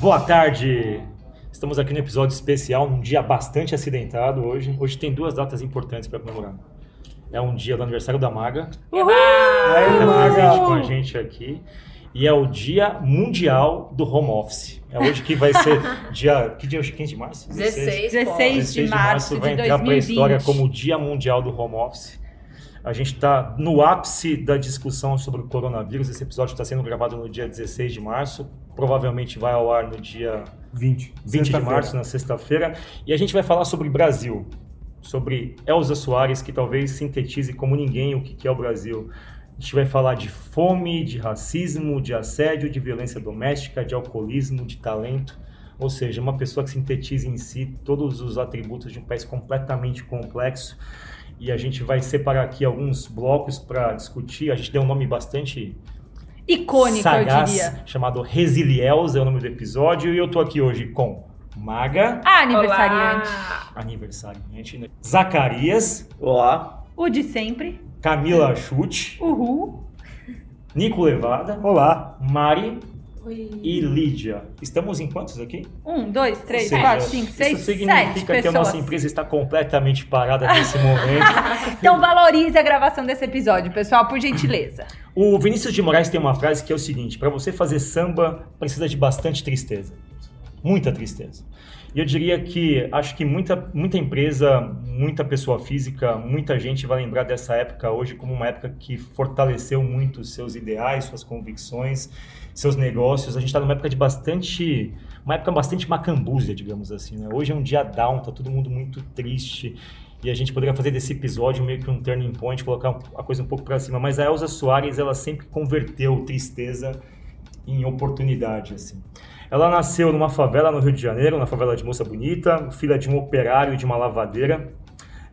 Boa tarde! Estamos aqui no episódio especial, num dia bastante acidentado hoje. Hoje tem duas datas importantes para comemorar. É um dia do aniversário da Maga. Uhul! Tá presente com a gente aqui. E é o Dia Mundial do Home Office. É hoje que vai ser dia. Que dia hoje? 15 de março? 16, 16 de março vai de entrar para a 2020. história como o Dia Mundial do Home Office. A gente está no ápice da discussão sobre o coronavírus. Esse episódio está sendo gravado no dia 16 de março. Provavelmente vai ao ar no dia 20. 20 de março, na sexta-feira. E a gente vai falar sobre Brasil. Sobre Elza Soares, que talvez sintetize como ninguém o que que é o Brasil. A gente vai falar de fome, de racismo, de assédio, de violência doméstica, de alcoolismo, de talento. Ou seja, uma pessoa que sintetiza em si todos os atributos de um país completamente complexo. E a gente vai separar aqui alguns blocos para discutir. A gente deu um nome bastante Icônico, sagaz, eu diria. chamado Resiliels, é o nome do episódio. E eu tô aqui hoje com Maga, A aniversariante. Olá. aniversariante, né? Zacarias, Olá. O de sempre. Camila Chute, Uhul. Nico Levada, Olá. Mari Oi. e Lídia. Estamos em quantos aqui? Um, dois, três, seja, quatro, cinco, seis, Isso significa sete que a nossa empresa está completamente parada nesse momento. Então valorize a gravação desse episódio, pessoal, por gentileza. O Vinícius de Moraes tem uma frase que é o seguinte: para você fazer samba, precisa de bastante tristeza. Muita tristeza. E eu diria que acho que muita, muita empresa, muita pessoa física, muita gente vai lembrar dessa época hoje como uma época que fortaleceu muito seus ideais, suas convicções, seus negócios. A gente está numa época de bastante. Uma época bastante macambúzia, digamos assim. Né? Hoje é um dia down, tá todo mundo muito triste. E a gente poderia fazer desse episódio meio que um turning point, colocar a coisa um pouco para cima. Mas a Elza Soares, ela sempre converteu tristeza em oportunidade, assim. Ela nasceu numa favela no Rio de Janeiro, na favela de Moça Bonita, filha de um operário e de uma lavadeira.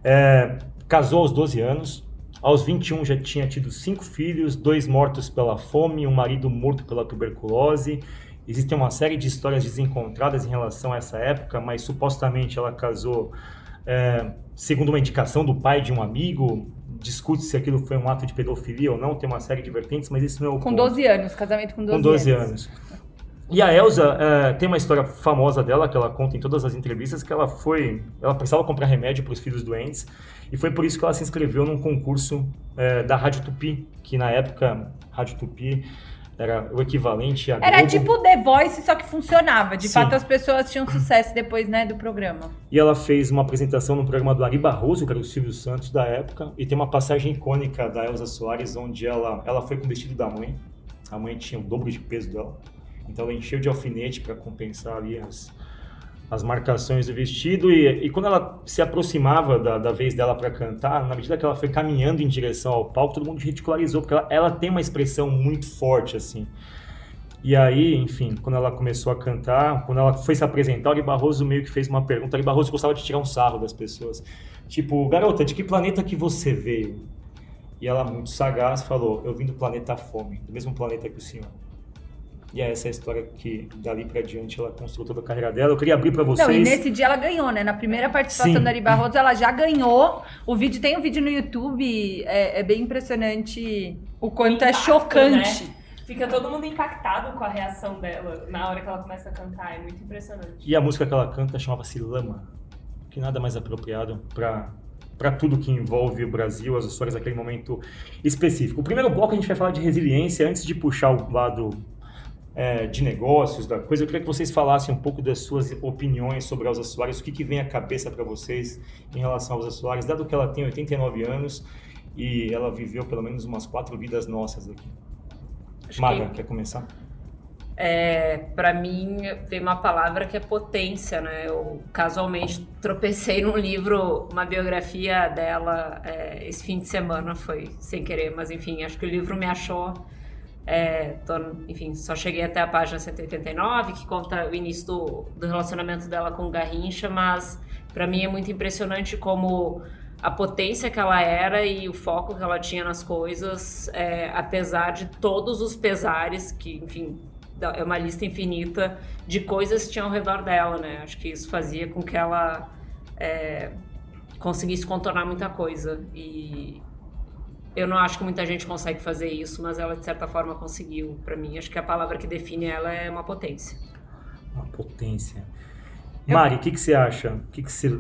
É, casou aos 12 anos. Aos 21 já tinha tido cinco filhos, dois mortos pela fome, um marido morto pela tuberculose. Existem uma série de histórias desencontradas em relação a essa época, mas supostamente ela casou é, segundo uma indicação do pai de um amigo. Discute se aquilo foi um ato de pedofilia ou não, tem uma série de vertentes, mas isso não é o Com ponto. 12 anos, casamento com 12 Com 12 anos. E a Elsa eh, tem uma história famosa dela que ela conta em todas as entrevistas que ela foi, ela precisava comprar remédio para os filhos doentes e foi por isso que ela se inscreveu num concurso eh, da Rádio Tupi, que na época Rádio Tupi era o equivalente a Era Globo. tipo The Voice, só que funcionava. De Sim. fato, as pessoas tinham sucesso depois, né, do programa. E ela fez uma apresentação no programa do Ari Barroso, que era o Silvio Santos da época, e tem uma passagem icônica da Elza Soares, onde ela, ela foi com o vestido da mãe. A mãe tinha o dobro de peso dela. Então encheu de alfinete para compensar ali as, as marcações do vestido. E, e quando ela se aproximava da, da vez dela para cantar, na medida que ela foi caminhando em direção ao palco, todo mundo ridicularizou, porque ela, ela tem uma expressão muito forte, assim. E aí, enfim, quando ela começou a cantar, quando ela foi se apresentar, o Ari Barroso meio que fez uma pergunta. O Ari Barroso gostava de tirar um sarro das pessoas. Tipo, garota, de que planeta que você veio? E ela, muito sagaz, falou: Eu vim do planeta Fome, do mesmo planeta que o senhor. E é essa a história que, dali pra diante, ela construiu toda a carreira dela. Eu queria abrir pra vocês. Não, e nesse dia ela ganhou, né? Na primeira participação Sim. da Ari Barroso, ela já ganhou. O vídeo tem um vídeo no YouTube, é, é bem impressionante o quanto é Impacto, chocante. né? Fica todo mundo impactado com a reação dela na hora que ela começa a cantar. É muito impressionante. E a música que ela canta chamava-se Lama, que nada mais apropriado para para tudo que envolve o Brasil, as histórias daquele momento específico. O primeiro bloco a gente vai falar de resiliência. Antes de puxar o lado é, de negócios, da coisa, eu queria que vocês falassem um pouco das suas opiniões sobre a Elza Soares, o que, que vem à cabeça para vocês em relação a Elza Soares, dado que ela tem 89 anos e ela viveu pelo menos umas quatro vidas nossas aqui. Acho Maga, que- quer começar? É, para mim, vem uma palavra que é potência, né? Eu casualmente tropecei num livro, uma biografia dela é, esse fim de semana, foi sem querer, mas enfim, acho que o livro me achou. É, tô- enfim, só cheguei até a página 189, que conta o início do, do relacionamento dela com o Garrincha, mas para mim é muito impressionante como a potência que ela era e o foco que ela tinha nas coisas, é, apesar de todos os pesares que, enfim, é uma lista infinita de coisas que tinham ao redor dela, né? Acho que isso fazia com que ela é, conseguisse contornar muita coisa. E eu não acho que muita gente consegue fazer isso, mas ela de certa forma conseguiu. Pra mim, acho que a palavra que define ela é uma potência. Uma potência. Mari, o que, que você acha? O que, que você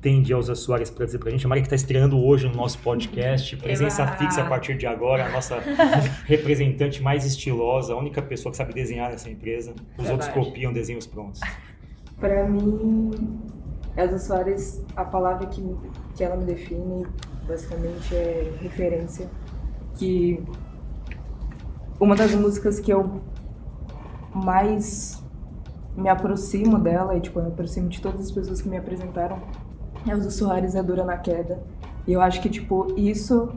tem de Elza Soares para dizer para a gente? A Mari que está estreando hoje no nosso podcast, presença Eba! fixa a partir de agora, a nossa representante mais estilosa, a única pessoa que sabe desenhar nessa empresa. Os outros Verdade. copiam desenhos prontos. Pra mim, Elza Soares, a palavra que, que ela me define, basicamente, é referência. Que uma das músicas que eu mais me aproximo dela, e tipo, eu me aproximo de todas as pessoas que me apresentaram, é Elza Soares é Dura na Queda. E eu acho que, tipo, isso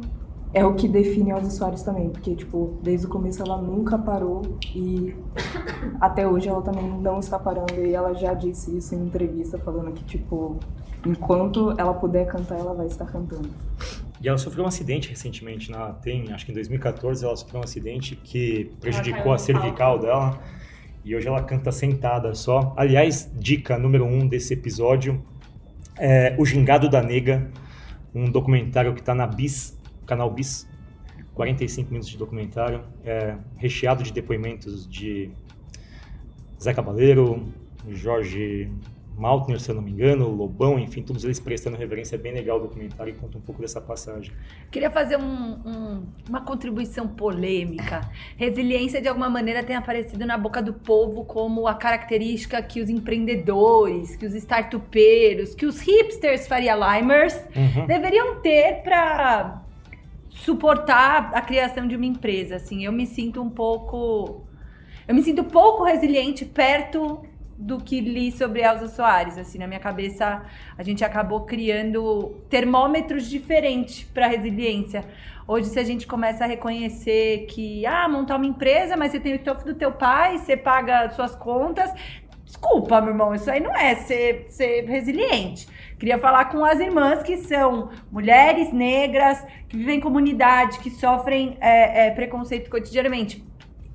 é o que define Elza Soares também, porque, tipo, desde o começo ela nunca parou e até hoje ela também não está parando e ela já disse isso em entrevista falando que tipo enquanto ela puder cantar ela vai estar cantando. E ela sofreu um acidente recentemente na tem, acho que em 2014 ela sofreu um acidente que prejudicou a cervical dela e hoje ela canta sentada só. Aliás, dica número um desse episódio é O Gingado da Nega, um documentário que está na Bis, canal Bis, 45 minutos de documentário, é, recheado de depoimentos de Zé Cabaleiro, Jorge Maltner, se eu não me engano, Lobão, enfim, todos eles prestando reverência. É bem legal o documentário e conta um pouco dessa passagem. Queria fazer um- um- uma contribuição polêmica. Resiliência, de alguma maneira, tem aparecido na boca do povo como a característica que os empreendedores, que os startupeiros, que os hipsters Faria Limers Uhum. deveriam ter para suportar a criação de uma empresa. Assim, eu me sinto um pouco, eu me sinto pouco resiliente perto do que li sobre Elza Soares. Assim, na minha cabeça, a gente acabou criando termômetros diferentes para resiliência. Hoje, se a gente começa a reconhecer que, ah, montar uma empresa, mas você tem o estofo do teu pai, você paga suas contas. Desculpa, meu irmão, isso aí não é ser, ser resiliente. Queria falar com as irmãs que são mulheres negras, que vivem em comunidade, que sofrem é, é, preconceito cotidianamente.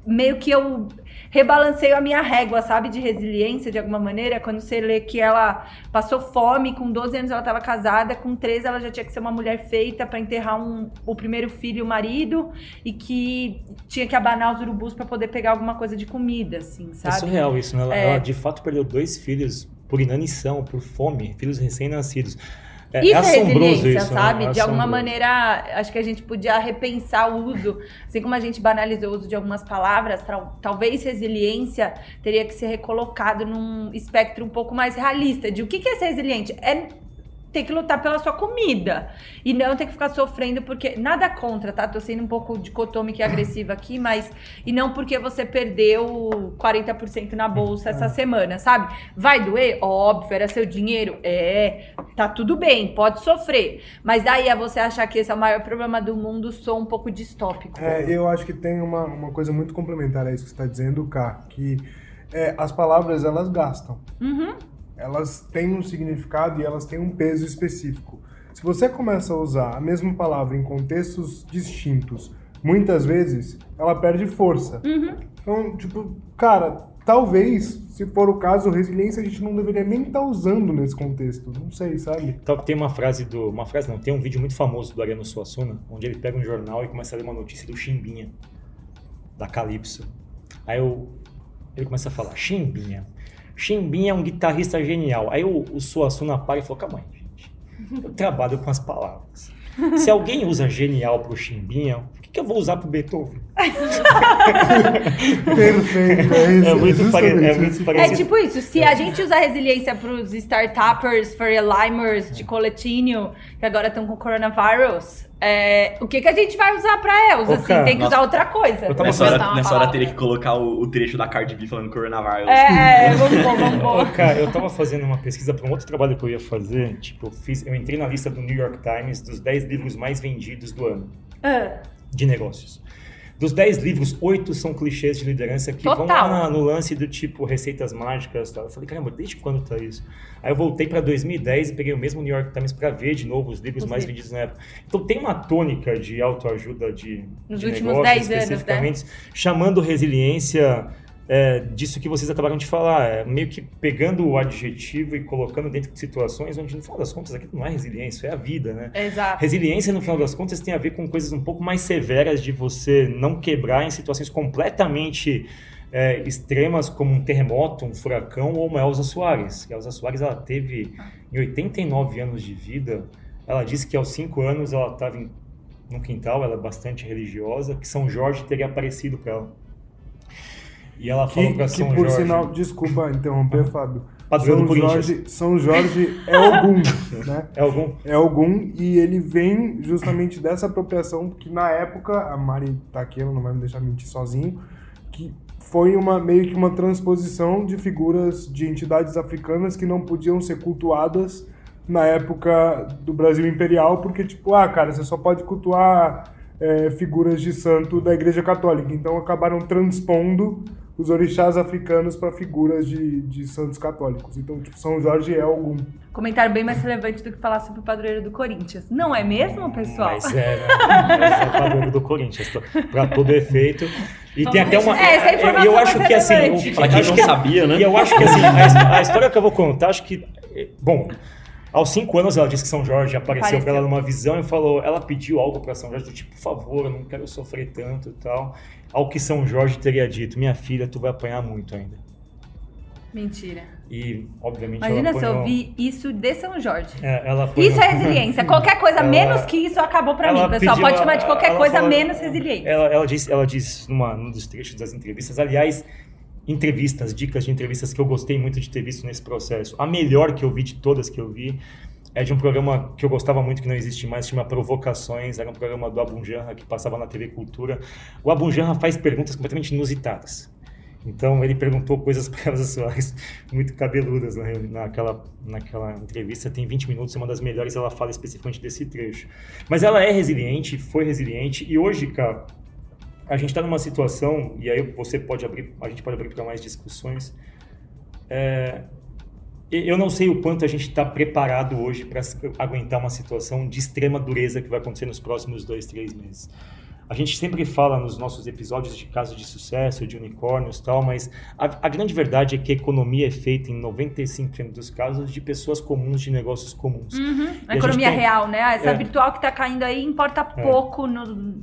Meio que eu rebalanceio a minha régua, sabe, de resiliência de alguma maneira, quando você lê que ela passou fome, com 12 anos ela estava casada, com 13 ela já tinha que ser uma mulher feita para enterrar um, o primeiro filho e o marido, e que tinha que abanar os urubus para poder pegar alguma coisa de comida, assim, É sabe? surreal isso, né? Ela, É. ela, de fato perdeu dois filhos por inanição, por fome, filhos recém-nascidos. É, Isso é, assombroso resiliência, isso, né? sabe? É De alguma maneira, acho que a gente podia repensar o uso. Assim como a gente banalizou o uso de algumas palavras, tal- talvez resiliência teria que ser recolocado num espectro um pouco mais realista. De o que que é ser resiliente? É ter que lutar pela sua comida. E não ter que ficar sofrendo porque. Nada contra, tá? Tô sendo um pouco dicotômica e agressiva aqui, mas. E não porque você perdeu 40% na bolsa essa semana, sabe? Vai doer? Óbvio, era seu dinheiro? É. Tá tudo bem, pode sofrer. Mas daí é você achar que esse é o maior problema do mundo, sou um pouco distópico. É, eu acho que tem uma, uma coisa muito complementar a isso que você está dizendo, Cá, que é, as palavras elas gastam. Uhum. Elas têm um significado e elas têm um peso específico. Se você começa a usar a mesma palavra em contextos distintos, muitas vezes ela perde força. Uhum. Então, tipo, cara, talvez, se for o caso, resiliência a gente não deveria nem estar usando nesse contexto. Não sei, sabe? Então, tem uma frase do. Uma frase não, tem um vídeo muito famoso do Ariano Suassuna, onde ele pega um jornal e começa a ler uma notícia do Chimbinha, da Calypso. Aí eu, ele começa a falar, Chimbinha. Chimbinha é um guitarrista genial. Aí o, o Suassuna para e falou, calma aí, gente. Eu trabalho com as palavras. Se alguém usa genial pro Chimbinha, o que, que eu vou usar pro Beethoven? Perfeito, é isso. É muito, pare, é muito. É parecido. tipo isso, se a gente usar resiliência pros startuppers, for limers de coletinho, que agora estão com coronavírus, é, o que, que a gente vai usar pra Elza? Assim, tem que usar nossa. outra coisa. Eu tava Nessa hora, nessa hora teria que colocar o, o trecho da Cardi B falando coronavirus. É, é, vamos bom, vamos bom. Cara, eu tava fazendo uma pesquisa para um outro trabalho que eu ia fazer. Tipo, eu, fiz, eu entrei na lista do New York Times dos 10 livros mais vendidos do ano Ah, de negócios. Dos 10 livros, 8 são clichês de liderança que vão Total. lá no lance do tipo receitas mágicas tal. Eu falei, caramba, desde quando tá isso? Aí eu voltei para 2010 e peguei o mesmo New York Times para ver de novo os livros Os mais livros. vendidos na época. Então tem uma tônica de autoajuda de, Nos de últimos negócios, 10 anos, né? especificamente, chamando resiliência é, disso que vocês acabaram de falar, é, meio que pegando o adjetivo e colocando dentro de situações onde, no final das contas, aquilo não é resiliência, é a vida, né? exato. Resiliência, no final das contas, tem a ver com coisas um pouco mais severas de você não quebrar em situações completamente é, extremas como um terremoto, um furacão ou uma Elza Soares. A Elza Soares ela teve, em 89 anos de vida, ela disse que aos 5 anos ela estava no quintal, ela é bastante religiosa, que São Jorge teria aparecido para ela. E ela falou Que, São por Jorge... sinal, desculpa interromper, Fábio. Padrão São. Jorge, São Jorge é algum, né? É algum? É algum e ele vem justamente dessa apropriação que na época, a Mari tá aqui, ela não vai me deixar mentir sozinho, que foi uma meio que uma transposição de figuras de entidades africanas que não podiam ser cultuadas na época do Brasil Imperial, porque tipo, ah, cara, você só pode cultuar é, figuras de santo da Igreja Católica. Então acabaram transpondo os orixás africanos para figuras de, de santos católicos. Então, tipo, São Jorge é algum. Comentário bem mais relevante do que falar sobre o padroeiro do Corinthians. Não é mesmo, pessoal? Mas é, né? Mas é o padrão do Corinthians, para todo efeito. E tem até uma. É, essa eu- informação eu acho que assim. Pra quem acho não que- sabia, né? E eu acho que assim, a, a história que eu vou contar, acho que. Bom, aos cinco anos ela disse que São Jorge apareceu Apareceu. para ela numa visão e falou. Ela pediu algo para São Jorge, do tipo, por favor, eu não quero sofrer tanto e tal. Ao que São Jorge teria dito: minha filha, tu vai apanhar muito ainda. Mentira. E, obviamente, Imagina se eu ouvir isso de São Jorge. É, ela apanhou- Isso é resiliência. Qualquer coisa Ela- menos que isso acabou pra ela mim, pessoal. pediu Pode chamar de qualquer coisa falou- menos resiliência. Ela, ela disse, ela disse numa, num dos trechos das entrevistas, aliás, entrevistas, dicas de entrevistas que eu gostei muito de ter visto nesse processo. A melhor que eu vi de todas que eu vi é de um programa que eu gostava muito, que não existe mais, chama Provocações, era um programa do Abunjanra que passava na TV Cultura. O Abunjanra faz perguntas completamente inusitadas. Então ele perguntou coisas para Elza Soares muito cabeludas reuni- naquela, naquela entrevista. Tem 20 minutos, é uma das melhores, ela fala especificamente desse trecho. Mas ela é resiliente, foi resiliente, e hoje, cara, a gente está numa situação, e aí você pode abrir, a gente pode abrir para mais discussões. É, eu não sei o quanto a gente está preparado hoje para aguentar uma situação de extrema dureza que vai acontecer nos próximos dois, três meses. A gente sempre fala nos nossos episódios de casos de sucesso, de unicórnios tal, mas a, a grande verdade é que a economia é feita em 95% dos casos de pessoas comuns, de negócios comuns. Uhum. A A economia gente tem- real, né? Essa É. virtual que tá caindo aí importa pouco no.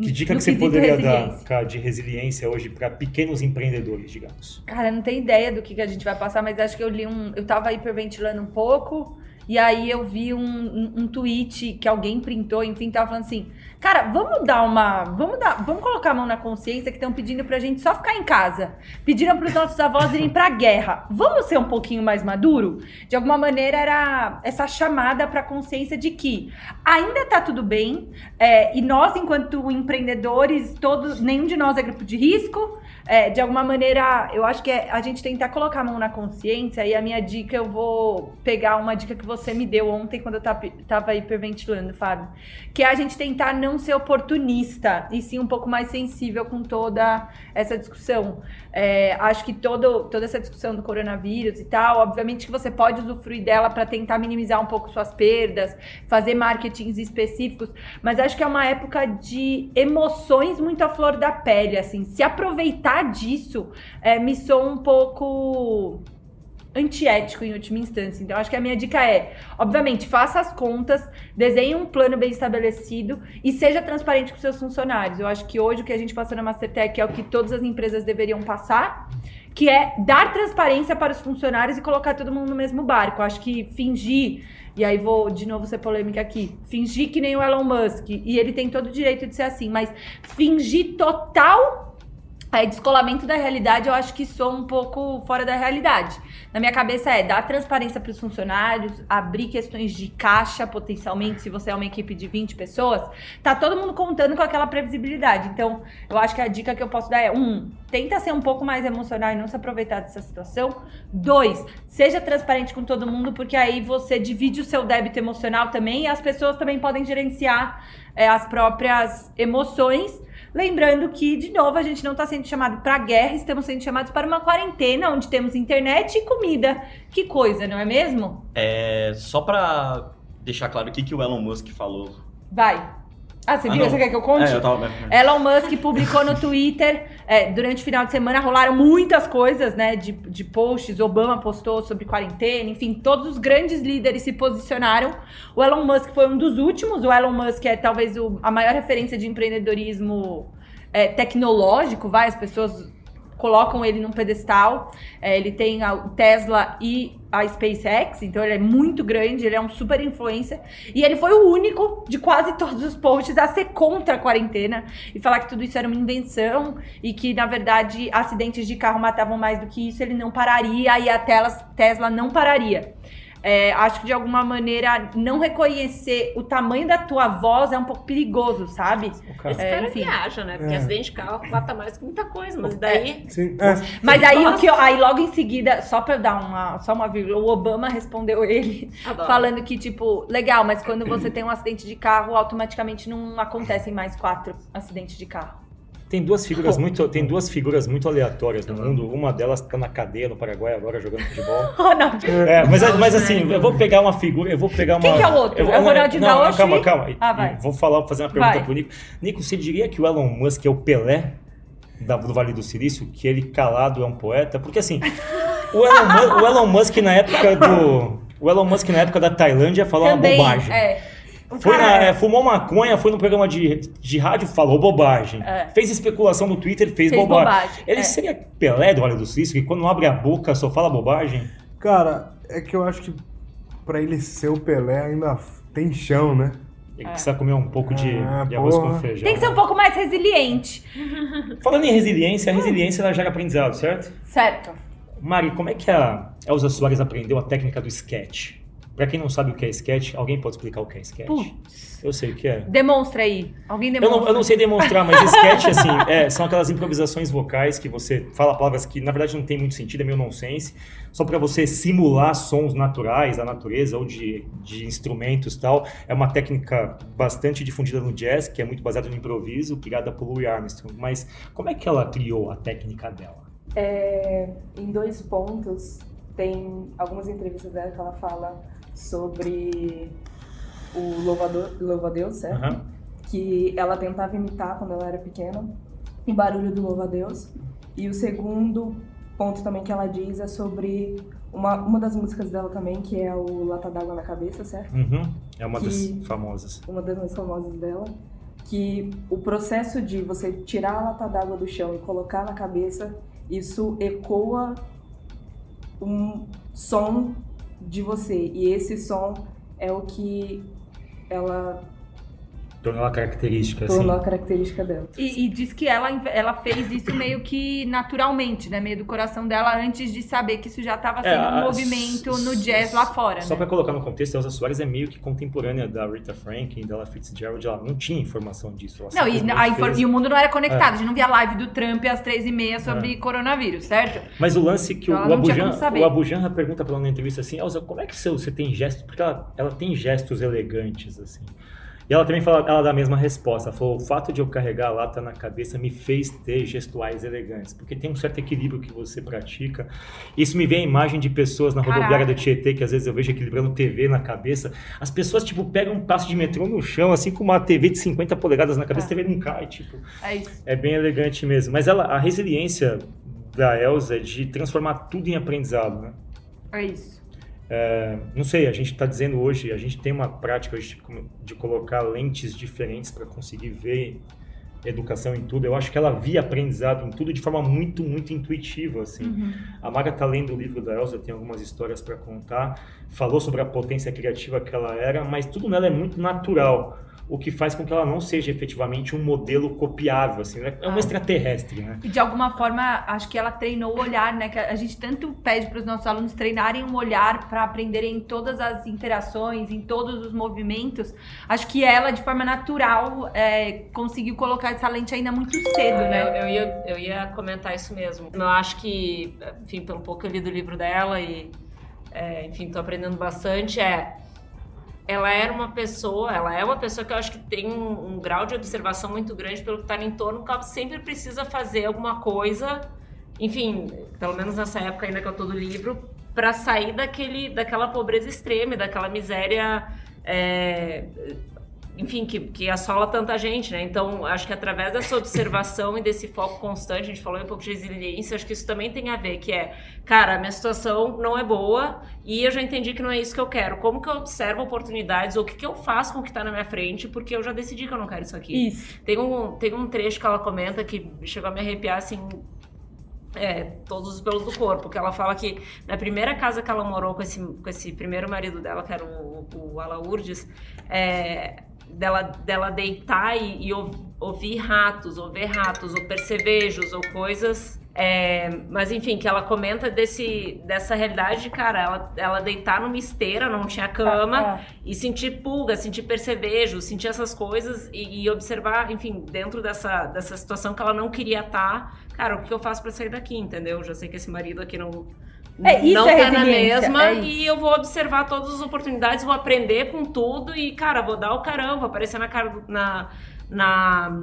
Que dica que você poderia dar cara, de resiliência hoje para pequenos empreendedores, digamos? Cara, eu não tenho ideia do que, que a gente vai passar, mas acho que eu li um. Eu tava hiperventilando um pouco, e aí eu vi um, um, um tweet que alguém printou, enfim, tava falando assim: Cara, vamos dar uma. Vamos dar. Vamos colocar a mão na consciência que estão pedindo pra gente só ficar em casa. Pediram pros nossos avós irem pra guerra. Vamos ser um pouquinho mais maduro? De alguma maneira, era essa chamada pra consciência de que ainda tá tudo bem. é, e nós, enquanto empreendedores, todos, nenhum de nós é grupo de risco. É, de alguma maneira, eu acho que é a gente tentar colocar a mão na consciência. E a minha dica, eu vou pegar uma dica que você me deu ontem quando eu tava, hiperventilando, Fábio. Que é a gente tentar não ser oportunista e sim um pouco mais sensível com toda essa discussão. É, acho que todo, toda essa discussão do coronavírus e tal, obviamente que você pode usufruir dela para tentar minimizar um pouco suas perdas, fazer marketings específicos, mas acho que é uma época de emoções muito à flor da pele, assim. Se aproveitar disso é, me soa um pouco antiético em última instância. Então, acho que a minha dica é, obviamente, faça as contas, desenhe um plano bem estabelecido e seja transparente com seus funcionários. Eu acho que hoje o que a gente passou na Mastertech é o que todas as empresas deveriam passar, que é dar transparência para os funcionários e colocar todo mundo no mesmo barco. Acho que fingir e aí vou de novo ser polêmica aqui. Fingir que nem o Elon Musk, e ele tem todo o direito de ser assim, mas fingir total é, descolamento da realidade, eu acho que sou um pouco fora da realidade. Na minha cabeça é dar transparência para os funcionários, abrir questões de caixa, potencialmente, se você é uma equipe de 20 pessoas, tá todo mundo contando com aquela previsibilidade. Então, eu acho que a dica que eu posso dar é: um, tenta ser um pouco mais emocional e não se aproveitar dessa situação. Dois, seja transparente com todo mundo, porque aí você divide o seu débito emocional também e as pessoas também podem gerenciar é, as próprias emoções. Lembrando que, de novo, a gente não está sendo chamado para guerra, estamos sendo chamados para uma quarentena onde temos internet e comida. Que coisa, não é mesmo? É, só pra deixar claro o que, que o Elon Musk falou. Vai. Ah, você Ah, viu? não. Você quer que eu conte? É, eu tava... Elon Musk publicou no Twitter, é, durante o final de semana rolaram muitas coisas, né, de, de posts, Obama postou sobre quarentena, enfim, todos os grandes líderes se posicionaram. O Elon Musk foi um dos últimos, o Elon Musk é talvez o- a maior referência de empreendedorismo é, tecnológico, vai, as pessoas colocam ele num pedestal. É, ele tem a Tesla e a SpaceX, então ele é muito grande, ele é um super influencer. E ele foi o único de quase todos os posts a ser contra a quarentena e falar que tudo isso era uma invenção e que, na verdade, acidentes de carro matavam mais do que isso, ele não pararia e a Tesla não pararia. É, acho que de alguma maneira não reconhecer o tamanho da tua voz é um pouco perigoso, sabe? Cara- Esse É, cara enfim. viaja, né? Porque É. acidente de carro mata mais que muita coisa, mas daí. Sim, é. Mas aí o que eu- aí logo em seguida, só pra eu dar uma, só uma vírgula, o Obama respondeu ele Adoro. falando que tipo, legal, mas quando você tem um acidente de carro, automaticamente não acontecem mais quatro acidentes de carro. Tem duas figuras muito, tem duas figuras muito aleatórias no mundo. Uma delas tá na cadeia no Paraguai agora jogando futebol. Ronaldinho. É, mas, mas assim, eu vou pegar uma figura, eu vou pegar uma. Quem que é o outro? eu vou- É o Ronaldinho não, Gaúcho? Calma, calma. Ah, vai. Vou falar, fazer uma pergunta Vai. pro Nico. Nico, você diria que o Elon Musk é o Pelé da- do Vale do Silício? Que ele calado é um poeta? Porque assim, o Elon, o Elon Musk na época do. O Elon Musk na época da Tailândia falou Também, uma bobagem. é. O Foi cara- na- é, fumou maconha, foi no programa de, de rádio, falou bobagem. É. Fez especulação no Twitter, fez, Fez bobagem. bobagem, Ele é. seria Pelé do Vale do Silício, que quando não abre a boca só fala bobagem? Cara, é que eu acho que pra ele ser o Pelé ainda tem chão, né? Ele precisa comer um pouco de, Ah, de arroz porra. com feijão. Tem que ser um pouco mais resiliente, Falando em resiliência, a resiliência ela gera aprendizado, certo? certo? Mari, como é que a Elza Soares aprendeu a técnica do sketch? Pra quem não sabe o que é sketch, alguém pode explicar o que é sketch? Putz. Eu sei o que é. Demonstra aí. Alguém Eu demonstra. não, eu não sei demonstrar, mas sketch, assim, é, são aquelas improvisações vocais que você fala palavras que, na verdade, não tem muito sentido, é meio nonsense, só pra você simular sons naturais da natureza ou de, de instrumentos e tal. É uma técnica bastante difundida no jazz, que é muito baseada no improviso, criada por Louis Armstrong. Mas como é que ela criou a técnica dela? É, em dois pontos, tem algumas entrevistas dela que ela fala sobre o louvador, louva-a-Deus, certo? Aham. Que ela tentava imitar quando ela era pequena, o barulho do louva-a-Deus. E o segundo ponto também que ela diz é sobre uma, uma das músicas dela também, que é o Lata d'Água na Cabeça, certo? Uhum. É uma Que- das famosas. uma das mais famosas dela, que o processo de você tirar a lata d'água do chão e colocar na cabeça, isso ecoa um som de você. E esse som é o que ela Tornou ela característica, assim. tornou a característica dela. E, e diz que ela, ela fez isso meio que naturalmente, né? Meio do coração dela, antes de saber que isso já estava sendo É, um a- movimento no jazz lá fora, Só né? pra colocar no contexto, a Elza Soares é meio que contemporânea da Rita Franklin, dela Fitzgerald. Ela não tinha informação disso. Ela Não, e, a fez. e o mundo não era É. conectado. A gente não via live do Trump às três e meia sobre coronavírus, certo? Mas o lance que Então o, ela o não tinha Abu como Jan- saber. o Abu Janra pergunta pra ela na entrevista assim, Elza, como é que seu, você tem gestos? Porque ela, ela tem gestos elegantes, assim. E ela também fala, ela dá a mesma resposta. Ela falou, o fato de eu carregar a lata na cabeça me fez ter gestuais elegantes. Porque tem um certo equilíbrio que você pratica. Isso me vem a imagem de pessoas na Caraca. rodoviária do Tietê, que às vezes eu vejo equilibrando TV na cabeça. As pessoas, tipo, pegam um passo de metrô no chão, assim, com uma TV de 50 polegadas na cabeça, É. a TV não cai, tipo... É isso. É bem elegante mesmo. Mas ela, a resiliência da Elsa é de transformar tudo em aprendizado, né? É isso. É, não sei, a gente está dizendo hoje, a gente tem uma prática hoje de, co- de colocar lentes diferentes para conseguir ver educação em tudo. Eu acho que ela via aprendizado em tudo de forma muito, muito intuitiva, assim. Uhum. A Maga tá lendo o livro da Elsa, tem algumas histórias para contar. Falou sobre a potência criativa que ela era, mas tudo nela é muito natural. O que faz com que ela não seja efetivamente um modelo copiável, assim. né? É uma Ah. extraterrestre, né? E de alguma forma, acho que ela treinou o olhar, né? Que a gente tanto pede para os nossos alunos treinarem um olhar para aprenderem em todas as interações, em todos os movimentos. Acho que ela, de forma natural, é, conseguiu colocar essa lente ainda muito cedo, Eu, né? eu ia, eu ia comentar isso mesmo. Eu acho que, enfim, pelo pouco que eu li do livro dela e, é, enfim, tô aprendendo bastante, é... Ela era uma pessoa, ela é uma pessoa que eu acho que tem um, um grau de observação muito grande pelo que está no entorno, porque ela sempre precisa fazer alguma coisa, enfim, pelo menos nessa época ainda que eu tô do livro, para sair daquele, daquela pobreza extrema, daquela miséria é, enfim, que, que assola tanta gente, né? Então, acho que através dessa observação e desse foco constante, a gente falou um pouco de resiliência, acho que isso também tem a ver, que é, cara, a minha situação não é boa e eu já entendi que não é isso que eu quero. Como que eu observo oportunidades ou o que, que eu faço com o que tá na minha frente, porque eu já decidi que eu não quero isso aqui. Isso. Tem um, tem um trecho que ela comenta que chegou a me arrepiar, assim, é, todos os pelos do corpo. Que ela fala que na primeira casa que ela morou com esse, com esse primeiro marido dela, que era o, o Alaurdes, é, dela, dela deitar e, e ouvir ratos, ou ver ratos, ou percevejos, ou coisas é, mas enfim, que ela comenta desse, dessa realidade, cara, ela, ela deitar numa esteira, não tinha cama, ah, ah. e sentir pulga, sentir percevejo, sentir essas coisas e, e, observar, enfim, dentro dessa, dessa situação que ela não queria estar, tá, cara, o que eu faço para sair daqui, entendeu? Já sei que esse marido aqui não. É, isso não é tá na mesma é e eu vou observar todas as oportunidades, vou aprender com tudo e, cara, vou dar o caramba, vou aparecer na cara na, na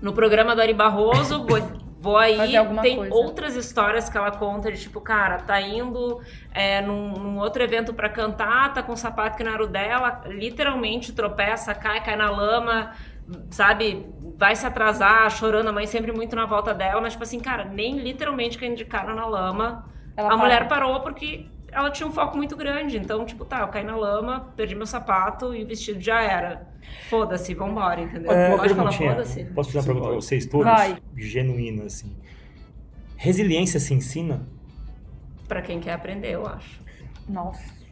no programa do Ari Barroso, vou Vou aí, tem coisa. outras histórias que ela conta de tipo, cara, tá indo é, num, num, outro evento para cantar, tá com um sapato que não era o dela, literalmente tropeça, cai, cai na lama, sabe? Vai se atrasar, chorando, a mãe sempre muito na volta dela, mas tipo assim, cara, nem literalmente de cara na lama. Ela a mulher parou porque ela tinha um foco muito grande. Então, tipo, tá, eu caí na lama, perdi meu sapato e o vestido já era. Foda-se, vambora, entendeu? É, Pode falar foda-se? Posso fazer uma pergunta pra vocês todos? Vai. Genuína, assim. Resiliência se ensina? Pra quem quer aprender, eu acho. Nossa.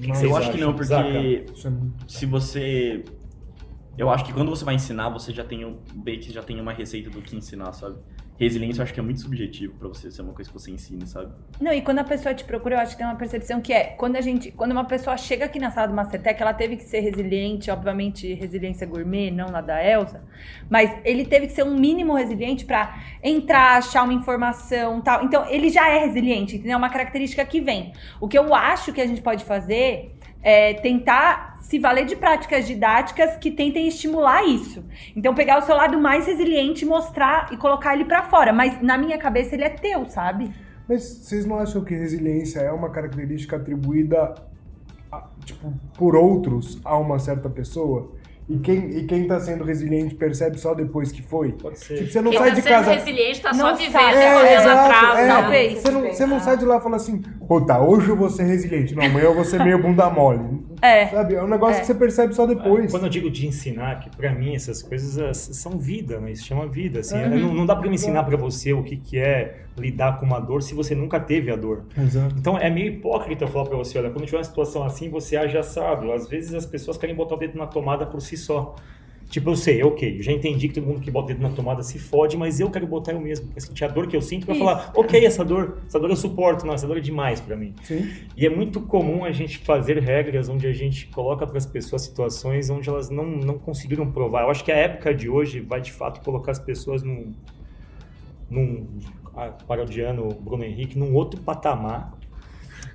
Que que eu acho que não, porque é se você. Eu acho que quando você vai ensinar, você já tem um. que já tem uma receita do que ensinar, sabe? Resiliência eu acho que é muito subjetivo para você ser uma coisa que você ensina, sabe? Não, e quando a pessoa te procura, eu acho que tem uma percepção que é, quando a gente, quando uma pessoa chega aqui na sala do Mastertech, ela teve que ser resiliente, obviamente resiliência gourmet, não na da Elsa, mas ele teve que ser um mínimo resiliente para entrar, achar uma informação, tal. Então, ele já é resiliente, entendeu? É uma característica que vem. O que eu acho que a gente pode fazer é, tentar se valer de práticas didáticas que tentem estimular isso. Então, pegar o seu lado mais resiliente, mostrar e colocar ele para fora. Mas na minha cabeça ele é teu, sabe? Mas vocês não acham que resiliência é uma característica atribuída, a, tipo, por outros a uma certa pessoa? E quem, e quem tá sendo resiliente percebe só depois que foi? Pode ser. Tipo, você não quem sai tá de casa. resiliente tá só vivendo, é, correndo exato, atrás, é, talvez. Você não, você não sai de lá e fala assim, puta, hoje eu vou ser resiliente. Não, amanhã eu vou ser meio bunda mole. É. Sabe? É um negócio é. que você percebe só depois. Quando eu digo de ensinar, que pra mim essas coisas são vida, né? Isso chama vida. Assim, uhum. não, não, dá pra me ensinar pra você o que, que é lidar com uma dor se você nunca teve a dor. Exato. Então é meio hipócrita falar pra você, olha, quando tiver uma situação assim, você age assado. Às vezes as pessoas querem botar o dedo na tomada por si só. Tipo, eu sei, ok, eu já entendi que todo mundo que bota o dedo na tomada se fode, mas eu quero botar eu mesmo. Porque sentir a dor que eu sinto pra falar, ok, essa dor, essa dor eu suporto, não, essa dor é demais para mim. Sim. E é muito comum a gente fazer regras onde a gente coloca para as pessoas situações onde elas não, não conseguiram provar. Eu acho que a época de hoje vai de fato colocar as pessoas num, num parodiano Bruno Henrique, num outro patamar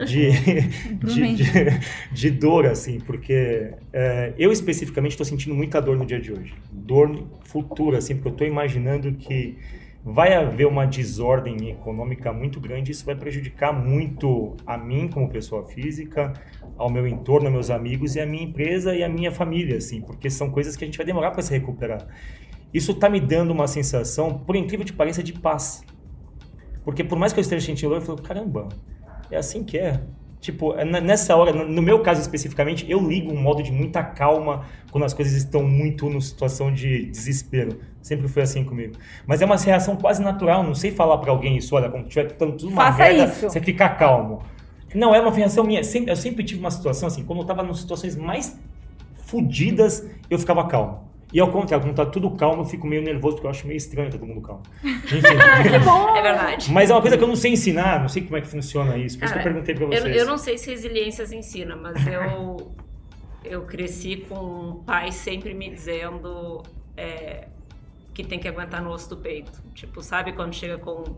de, de, de, de, dor, assim, porque é, eu especificamente estou sentindo muita dor no dia de hoje. Dor futura, assim, porque eu estou imaginando que vai haver uma desordem econômica muito grande, isso vai prejudicar muito a mim como pessoa física, ao meu entorno, aos meus amigos e a minha empresa e a minha família, assim, porque são coisas que a gente vai demorar para se recuperar. Isso está me dando uma sensação, por incrível que pareça, de paz. Porque por mais que eu esteja sentindo dor, eu falo, caramba, é assim que é. Tipo, é nessa hora, no meu caso especificamente, eu ligo um modo de muita calma quando as coisas estão muito numa situação de desespero. Sempre foi assim comigo. Mas é uma reação quase natural, não sei falar para alguém isso, olha, quando tiver tudo uma Faça merda, isso. você fica calmo. Não, é uma reação minha. Eu sempre tive uma situação assim, quando eu tava nas situações mais fodidas, eu ficava calmo. E ao contrário, quando tá tudo calmo, eu fico meio nervoso, porque eu acho meio estranho todo mundo calmo. Enfim. que bom! É verdade. Mas é uma coisa que eu não sei ensinar, não sei como é que funciona isso. Por Cara, isso que eu perguntei pra vocês. Eu, eu não sei se resiliência se ensina, mas eu, eu cresci com um pai sempre me dizendo é, que tem que aguentar no osso do peito. Tipo, sabe quando chega com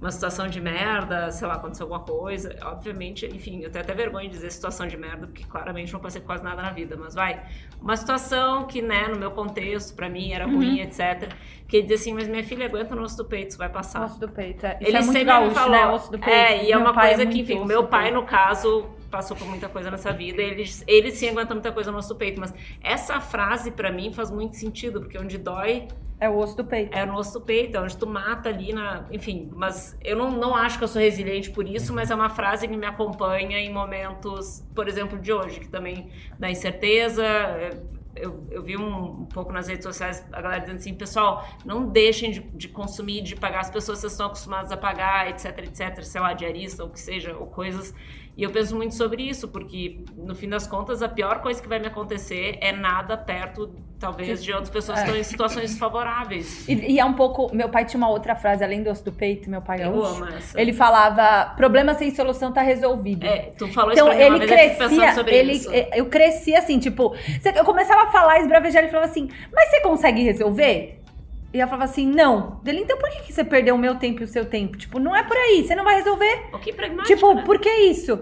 uma situação de merda, sei lá, aconteceu alguma coisa. Obviamente, enfim, eu tenho até vergonha de dizer situação de merda, porque claramente não passei quase nada na vida, mas vai. Uma situação que, né, no meu contexto, para mim era ruim, uhum. etc. Que ele diz assim, mas minha filha aguenta no osso do peito, isso vai passar. Osso do peito, é. Isso ele é sempre gaúcho, me falou, né? Osso do peito. É, e é uma coisa é que, enfim, o meu pai, no caso, passou por muita coisa nessa vida, ele, ele sim aguenta muita coisa no osso do peito, mas essa frase para mim faz muito sentido, porque onde dói é o osso do peito. É no osso do peito, é onde tu mata ali na. Enfim, mas eu não, não acho que eu sou resiliente por isso, mas é uma frase que me acompanha em momentos, por exemplo, de hoje, que também dá incerteza. É, eu, eu vi um, um, pouco nas redes sociais a galera dizendo assim, pessoal, não deixem de, de consumir, de pagar as pessoas que vocês estão acostumadas a pagar, etc, etc, sei lá, diarista ou o que seja, ou coisas e eu penso muito sobre isso, porque no fim das contas a pior coisa que vai me acontecer é nada perto, talvez, de outras pessoas que estão em é. situações desfavoráveis. E, e, é um pouco. Meu pai tinha uma outra frase, além do osso do peito, meu pai é Eu amo essa. Ele falava: problema sem solução tá resolvido. É, tu falou então, isso pra mim, ele crescia, ele, isso. Eu cresci assim, tipo, eu começava a falar, esbravejar, ele falava assim: mas você consegue resolver? E ela falava assim, não. Dele, então por que, que você perdeu o meu tempo e o seu tempo? Tipo, não é por aí, você não vai resolver. Um pouquinho pragmático, Tipo, né? por que isso?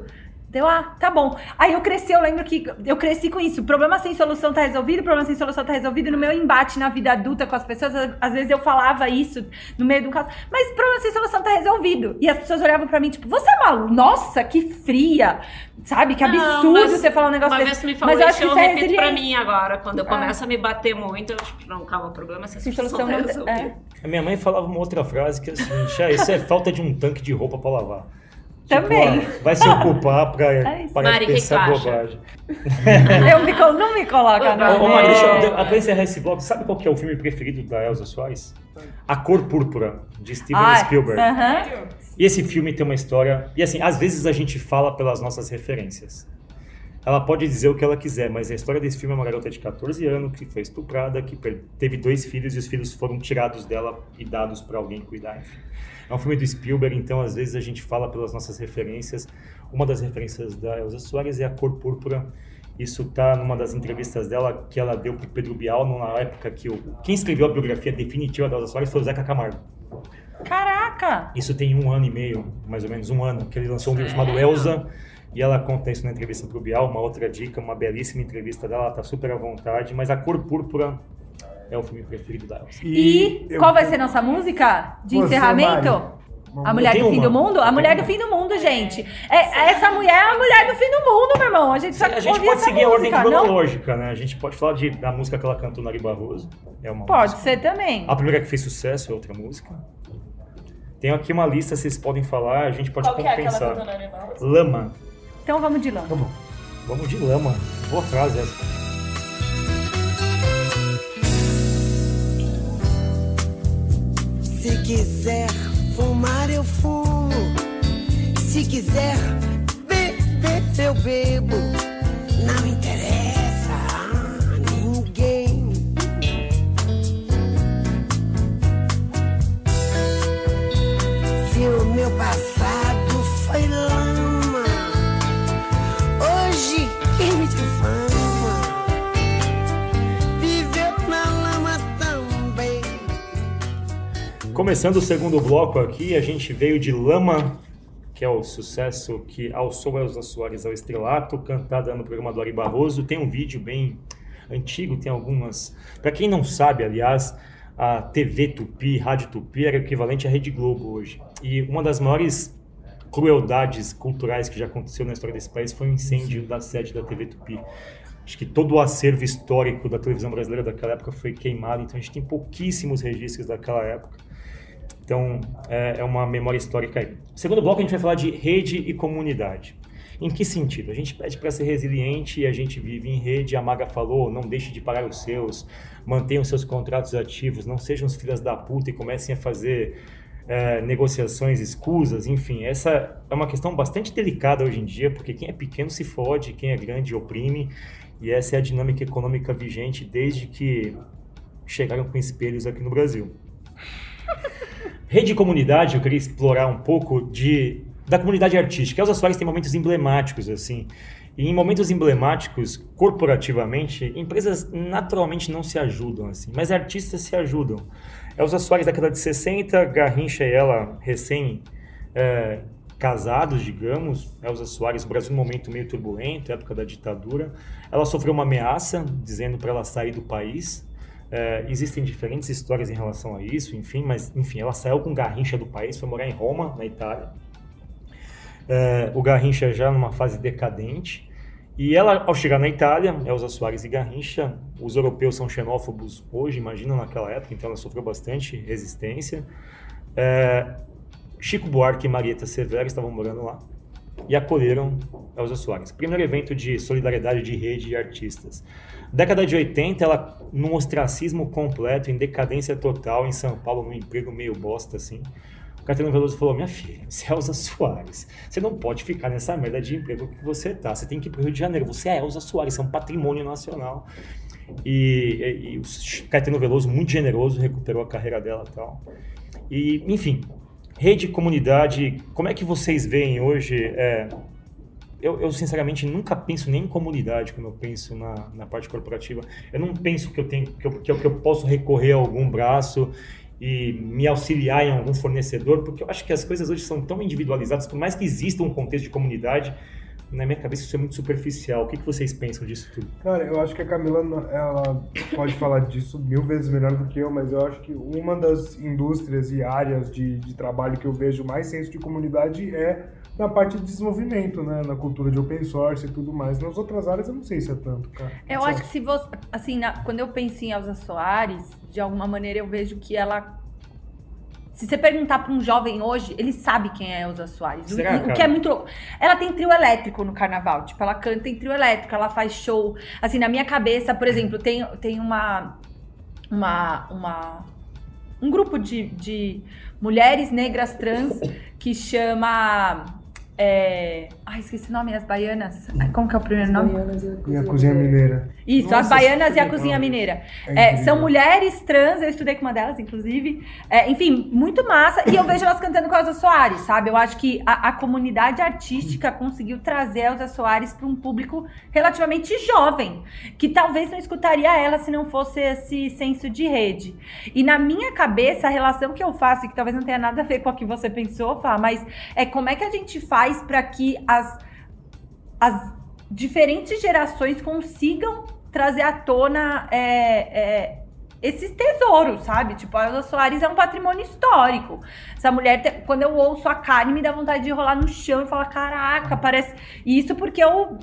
Deu, ah, tá bom. Aí eu cresci, eu lembro que eu cresci com isso. Problema sem solução tá resolvido, problema sem solução tá resolvido. No meu embate na vida adulta com as pessoas, às vezes eu falava isso no meio de um caso, mas problema sem solução tá resolvido. E as pessoas olhavam pra mim, tipo, você é maluco? Nossa, que fria! Sabe? Que absurdo não, você falar um negócio uma desse. Vez me falou mas eu acho que eu é repito pra mim agora. Quando eu ah. começo a me bater muito, eu tipo, não, calma, problema sem, solução, solução tá resolvido. É. A minha mãe falava uma outra frase que é assim, ah, isso é falta de um tanque de roupa pra lavar. Também. Tipo, vai se ocupar pra, é para Mari, pensar que bobagem. Eu me, não me coloca, não. Ô, Mari, deixa eu, encerrar esse bloco, sabe qual que é o filme preferido da Elza Soares? A Cor Púrpura, de Steven ah, Spielberg. Uh -huh. E esse filme tem uma história... E assim, às vezes a gente fala pelas nossas referências. Ela pode dizer o que ela quiser, mas a história desse filme é uma garota de 14 anos que foi estuprada, que teve dois filhos e os filhos foram tirados dela e dados para alguém cuidar, enfim. É um filme do Spielberg, então às vezes a gente fala pelas nossas referências. Uma das referências da Elza Soares é a cor púrpura. Isso tá numa das entrevistas dela que ela deu para Pedro Bial na época que o quem escreveu a biografia definitiva da Elza Soares foi o Zeca Camargo. Caraca! Isso tem um ano e meio, mais ou menos um ano, que ele lançou um livro chamado Elza e ela conta isso na entrevista para o Bial, uma outra dica, uma belíssima entrevista dela, ela tá super à vontade, mas A Cor Púrpura é o filme preferido da Elsa. E, e qual vai ser nossa música de Você, encerramento? A mulher do fim uma. do mundo? A mulher do fim do mundo, gente. É, essa mulher é a mulher do fim do mundo, meu irmão. A gente, a gente pode seguir música, a ordem cronológica, né? A gente pode falar de, da música que ela cantou na Barroso. É uma pode música. ser também. A primeira que fez sucesso é outra música. Tem aqui uma lista, vocês podem falar, a gente pode Qual compensar. Que é aquela Ari Barroso? Lama. Então vamos de lama. Vamos. Vamos de lama. Boa frase essa. Se quiser fumar, eu fumo. Se quiser beber, eu bebo. Começando o segundo bloco aqui, a gente veio de Lama que é o sucesso que alçou Elza Soares ao estrelato, cantada no programa do Ari Barroso. Tem um vídeo bem antigo, tem algumas. Para quem não sabe, aliás, a TV Tupi, Rádio Tupi, era equivalente à Rede Globo hoje. E uma das maiores crueldades culturais que já aconteceu na história desse país foi o incêndio da sede da TV Tupi. Acho que todo o acervo histórico da televisão brasileira daquela época foi queimado, então a gente tem pouquíssimos registros daquela época. Então, é, é uma memória histórica aí. Segundo bloco, a gente vai falar de rede e comunidade. Em que sentido? A gente pede para ser resiliente e a gente vive em rede. A Maga falou: não deixe de pagar os seus, mantenham seus contratos ativos, não sejam os filhas da puta e comecem a fazer é, negociações escusas. Enfim, essa é uma questão bastante delicada hoje em dia, porque quem é pequeno se fode, quem é grande oprime. E essa é a dinâmica econômica vigente desde que chegaram com espelhos aqui no Brasil. Rede de comunidade, eu queria explorar um pouco de da comunidade artística. Elza Soares tem momentos emblemáticos, assim. E em momentos emblemáticos, corporativamente, empresas naturalmente não se ajudam, assim. Mas artistas se ajudam. Elza Soares, década de 60, Garrincha e ela, recém... É, casados, digamos, Elza Soares, Brasil num momento meio turbulento, época da ditadura, ela sofreu uma ameaça dizendo para ela sair do país, é, existem diferentes histórias em relação a isso, enfim, mas enfim, ela saiu com Garrincha do país, foi morar em Roma, na Itália. É, o Garrincha já numa fase decadente. E ela, ao chegar na Itália, Elza Soares e Garrincha, os europeus são xenófobos hoje, imagina naquela época, então ela sofreu bastante resistência. É, Chico Buarque e Marieta Severo estavam morando lá. e acolheram Elza Soares. Primeiro evento de solidariedade de rede de artistas. Década de 80, ela num ostracismo completo, em decadência total, em São Paulo, num emprego meio bosta, assim. O Caetano Veloso falou, minha filha, você é Elza Soares. Você não pode ficar nessa merda de emprego que você tá. Você tem que ir pro Rio de Janeiro. Você é Elza Soares, é um patrimônio nacional. E, e, e o Caetano Veloso, muito generoso, recuperou a carreira dela e tal. E, enfim, rede, comunidade, como é que vocês veem hoje? É, eu, eu, sinceramente nunca penso nem em comunidade quando eu penso na, na parte corporativa. Eu não penso que eu tenho que eu, que eu, que eu posso recorrer a algum braço e me auxiliar em algum fornecedor, porque eu acho que as coisas hoje são tão individualizadas, por mais que exista um contexto de comunidade, na minha cabeça isso é muito superficial. O que, que vocês pensam disso tudo? Cara, eu acho que a Camila ela pode falar disso mil vezes melhor do que eu, mas eu acho que uma das indústrias e áreas de, de trabalho que eu vejo mais senso de comunidade é na parte de desenvolvimento, né? Na cultura de open source e tudo mais. Nas outras áreas eu não sei se é tanto, cara. Eu acho que se você. Assim, na, quando eu penso em Elza Soares, de alguma maneira eu vejo que ela se você perguntar para um jovem hoje, ele sabe quem é Elza Soares. Será, o, o que é muito louco. Ela tem trio elétrico no carnaval. Tipo, ela canta em trio elétrico, ela faz show. Assim, na minha cabeça, por exemplo, tem, tem uma. Uma. uma um grupo de, de mulheres negras trans que chama é... Ai, esqueci o nome, as baianas. Como que é o primeiro nome? Baianas e a Cozinha Mineira. Isso, Nossa, as baianas e a cozinha mineira. É é, são mulheres trans, eu estudei com uma delas, inclusive. É, enfim, muito massa. E eu vejo elas cantando com a Elza Soares, sabe? Eu acho que a, a comunidade artística conseguiu trazer a Elza Soares para um público relativamente jovem, que talvez não escutaria ela se não fosse esse senso de rede. E na minha cabeça, a relação que eu faço, que talvez não tenha nada a ver com a que você pensou, Fá, mas é como é que a gente faz para que as, as diferentes gerações consigam trazer à tona é, é, esses tesouros, sabe? Tipo, a Elza Soares é um patrimônio histórico. Essa mulher, quando eu ouço a carne, me dá vontade de rolar no chão e falar: caraca, parece. E isso porque eu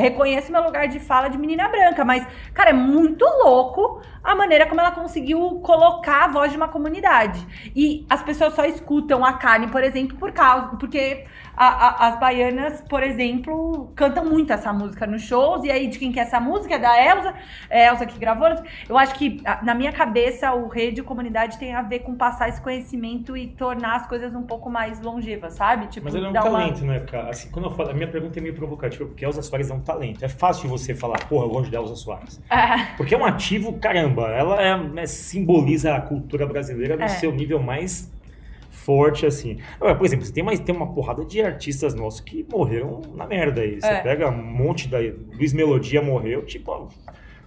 reconheço meu lugar de fala de menina branca, mas, cara, é muito louco a maneira como ela conseguiu colocar a voz de uma comunidade. E as pessoas só escutam a carne, por exemplo, por causa, porque a, a, as baianas, por exemplo, cantam muito essa música nos shows, e aí de quem que é essa música? É da Elsa, é a Elsa que gravou. Eu acho que, na minha cabeça, o rede e comunidade tem a ver com passar esse conhecimento e tornar as coisas um pouco mais longevas, sabe? Tipo, Mas ele é um talento, uma... né, cara? Assim, quando eu falo, a minha pergunta é meio provocativa, porque Elsa Soares é um talento. É fácil você falar, porra, longe da Elsa Soares. É. Porque é um ativo, caramba, ela é, é, simboliza a cultura brasileira no é. seu nível mais forte, assim. Por exemplo, você tem, mais, tem uma porrada de artistas nossos que morreram na merda aí. Você é. pega um monte da. Luiz Melodia morreu, tipo,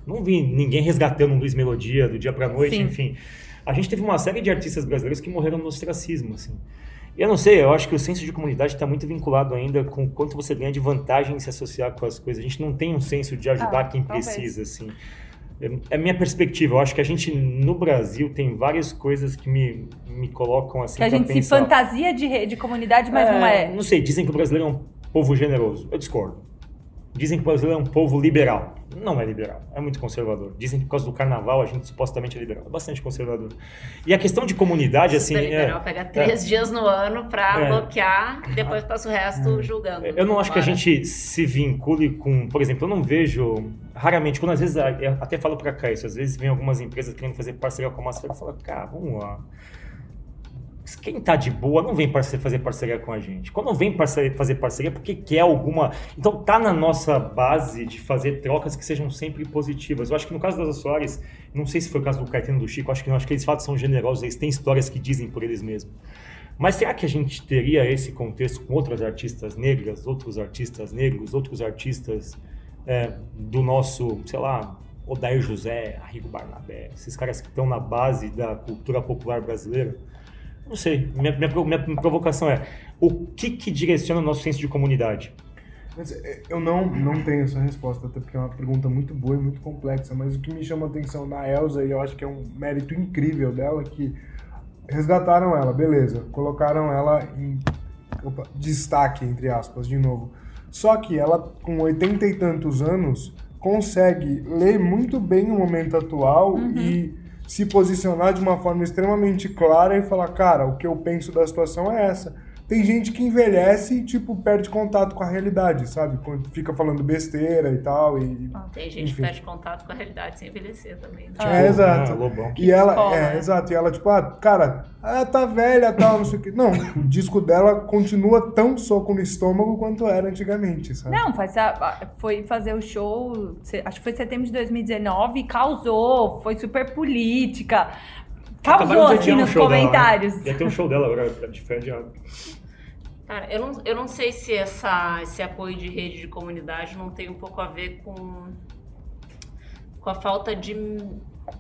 não vi ninguém resgatando um Luiz Melodia do dia pra noite, Sim. enfim. A gente teve uma série de artistas brasileiros que morreram no ostracismo, assim. Eu não sei, eu acho que o senso de comunidade está muito vinculado ainda com quanto você ganha de vantagem em se associar com as coisas. A gente não tem um senso de ajudar ah, quem talvez. precisa, assim. É a minha perspectiva. Eu acho que a gente, no Brasil, tem várias coisas que me, me colocam assim. Que a gente se fantasia de, de comunidade, mas é, não é. Não sei, dizem que o brasileiro é um povo generoso. Eu discordo. Dizem que o brasileiro é um povo liberal. Não é liberal, é muito conservador. Dizem que por causa do carnaval a gente supostamente é liberal. É bastante conservador. E a questão de comunidade, assim. É liberal, é, pega três é, dias no ano para é, bloquear e depois passa o resto julgando. Eu não acho que a gente se vincule com. Por exemplo, eu não vejo. Raramente, quando às vezes. Eu até falo para cá isso, às vezes vem algumas empresas querendo fazer parceria com a Master e falo, cara, vamos lá quem tá de boa não vem fazer parceria com a gente. Quando vem fazer parceria, porque quer alguma. Então tá na nossa base de fazer trocas que sejam sempre positivas. Eu acho que no caso das Soares, não sei se foi o caso do Caetano do Chico, acho que não, acho que eles falam são generosos, eles têm histórias que dizem por eles mesmos. Mas será que a gente teria esse contexto com outras artistas negras, outros artistas negros, outros artistas é, do nosso, sei lá, Odair José, Arrigo Barnabé, esses caras que estão na base da cultura popular brasileira? Não sei. Minha, minha, minha provocação é: o que, que direciona o nosso senso de comunidade? Mas é, eu não, não tenho essa resposta, até porque é uma pergunta muito boa e muito complexa, mas o que me chama a atenção na Elsa, e eu acho que é um mérito incrível dela, é que resgataram ela, beleza, colocaram ela em opa, destaque, entre aspas, de novo. Só que ela, com oitenta e tantos anos, consegue ler muito bem o momento atual uhum. e se posicionar de uma forma extremamente clara e falar, cara, o que eu penso da situação é essa. Tem gente que envelhece e, tipo, perde contato com a realidade, sabe? Quando Fica falando besteira e tal. E, Ah, Tem gente Enfim. que perde contato com a realidade sem envelhecer também. né? É, exato. ah, Lobão. E ela, escola, é, né? exato. E ela, tipo, ah, cara, ah, tá velha tal, não sei o quê. Não, o disco dela continua tão soco no estômago quanto era antigamente, sabe? Não, faz a- foi fazer o show, acho que foi setembro de 2019, e causou, foi super política. Acabaram Causou, de assim, um nos show dela, né? comentários. Ia ter um show dela agora, de fé. Cara, eu não, eu não sei se essa, esse apoio de rede de comunidade não tem um pouco a ver com, com a falta de,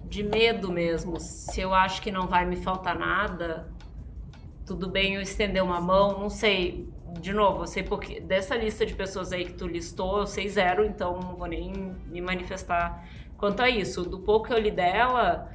de medo mesmo. Se eu acho que não vai me faltar nada, tudo bem eu estender uma mão, não sei. De novo, eu sei porque dessa lista de pessoas aí que tu listou, eu sei zero, então não vou nem me manifestar quanto a isso. Do pouco que eu li dela,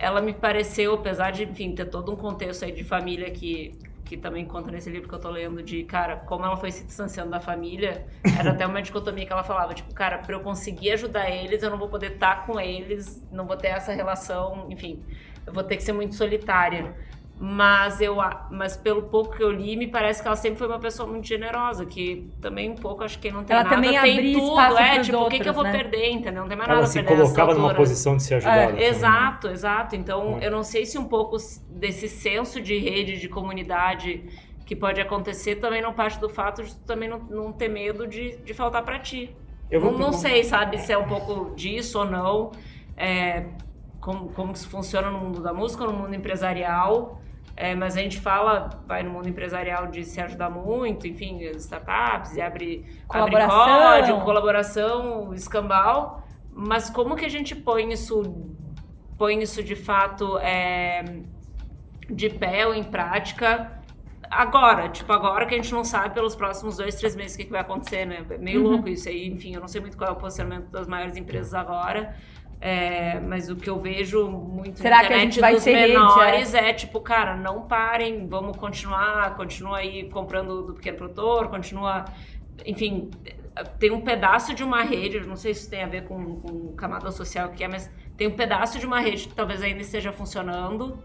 ela me pareceu, apesar de, enfim, ter todo um contexto aí de família que, que também conta nesse livro que eu tô lendo, de, cara, como ela foi se distanciando da família, era até uma dicotomia que ela falava, tipo, cara, pra eu conseguir ajudar eles, eu não vou poder estar com eles, não vou ter essa relação, enfim, eu vou ter que ser muito solitária. Mas eu, mas pelo pouco que eu li, me parece que ela sempre foi uma pessoa muito generosa, que também um pouco acho que não tem Ela nada, também tem tudo, é, tipo, o que, que eu outros, vou né? perder, entendeu? Não tem mais Ela nada a se perder colocava numa posição de ser ajudada. também, né? Exato, exato. Então, Hum. eu não sei se um pouco desse senso de rede, de comunidade que pode acontecer também não parte do fato de tu também não, não ter medo de, de faltar pra ti. Eu vou não, não sei, sabe, se é um pouco disso ou não. É, como, como isso funciona no mundo da música, no mundo empresarial. É, mas a gente fala, vai no mundo empresarial de se ajudar muito, enfim, startups, e abre, abre Colaboração. código, colaboração, escambau. Mas como que a gente põe isso, põe isso de fato é, de pé ou em prática agora? Tipo, agora que a gente não sabe pelos próximos dois, três meses o que, que vai acontecer, né? É meio Uhum. louco isso aí. Enfim, eu não sei muito qual é o posicionamento das maiores empresas agora. É, mas o que eu vejo muito Será na que a internet gente vai dos ser rede, menores é tipo, cara, não parem, vamos continuar, continua aí comprando do pequeno produtor, continua, enfim, tem um pedaço de uma rede, não sei se isso tem a ver com, com camada social que é, mas tem um pedaço de uma rede que talvez ainda esteja funcionando.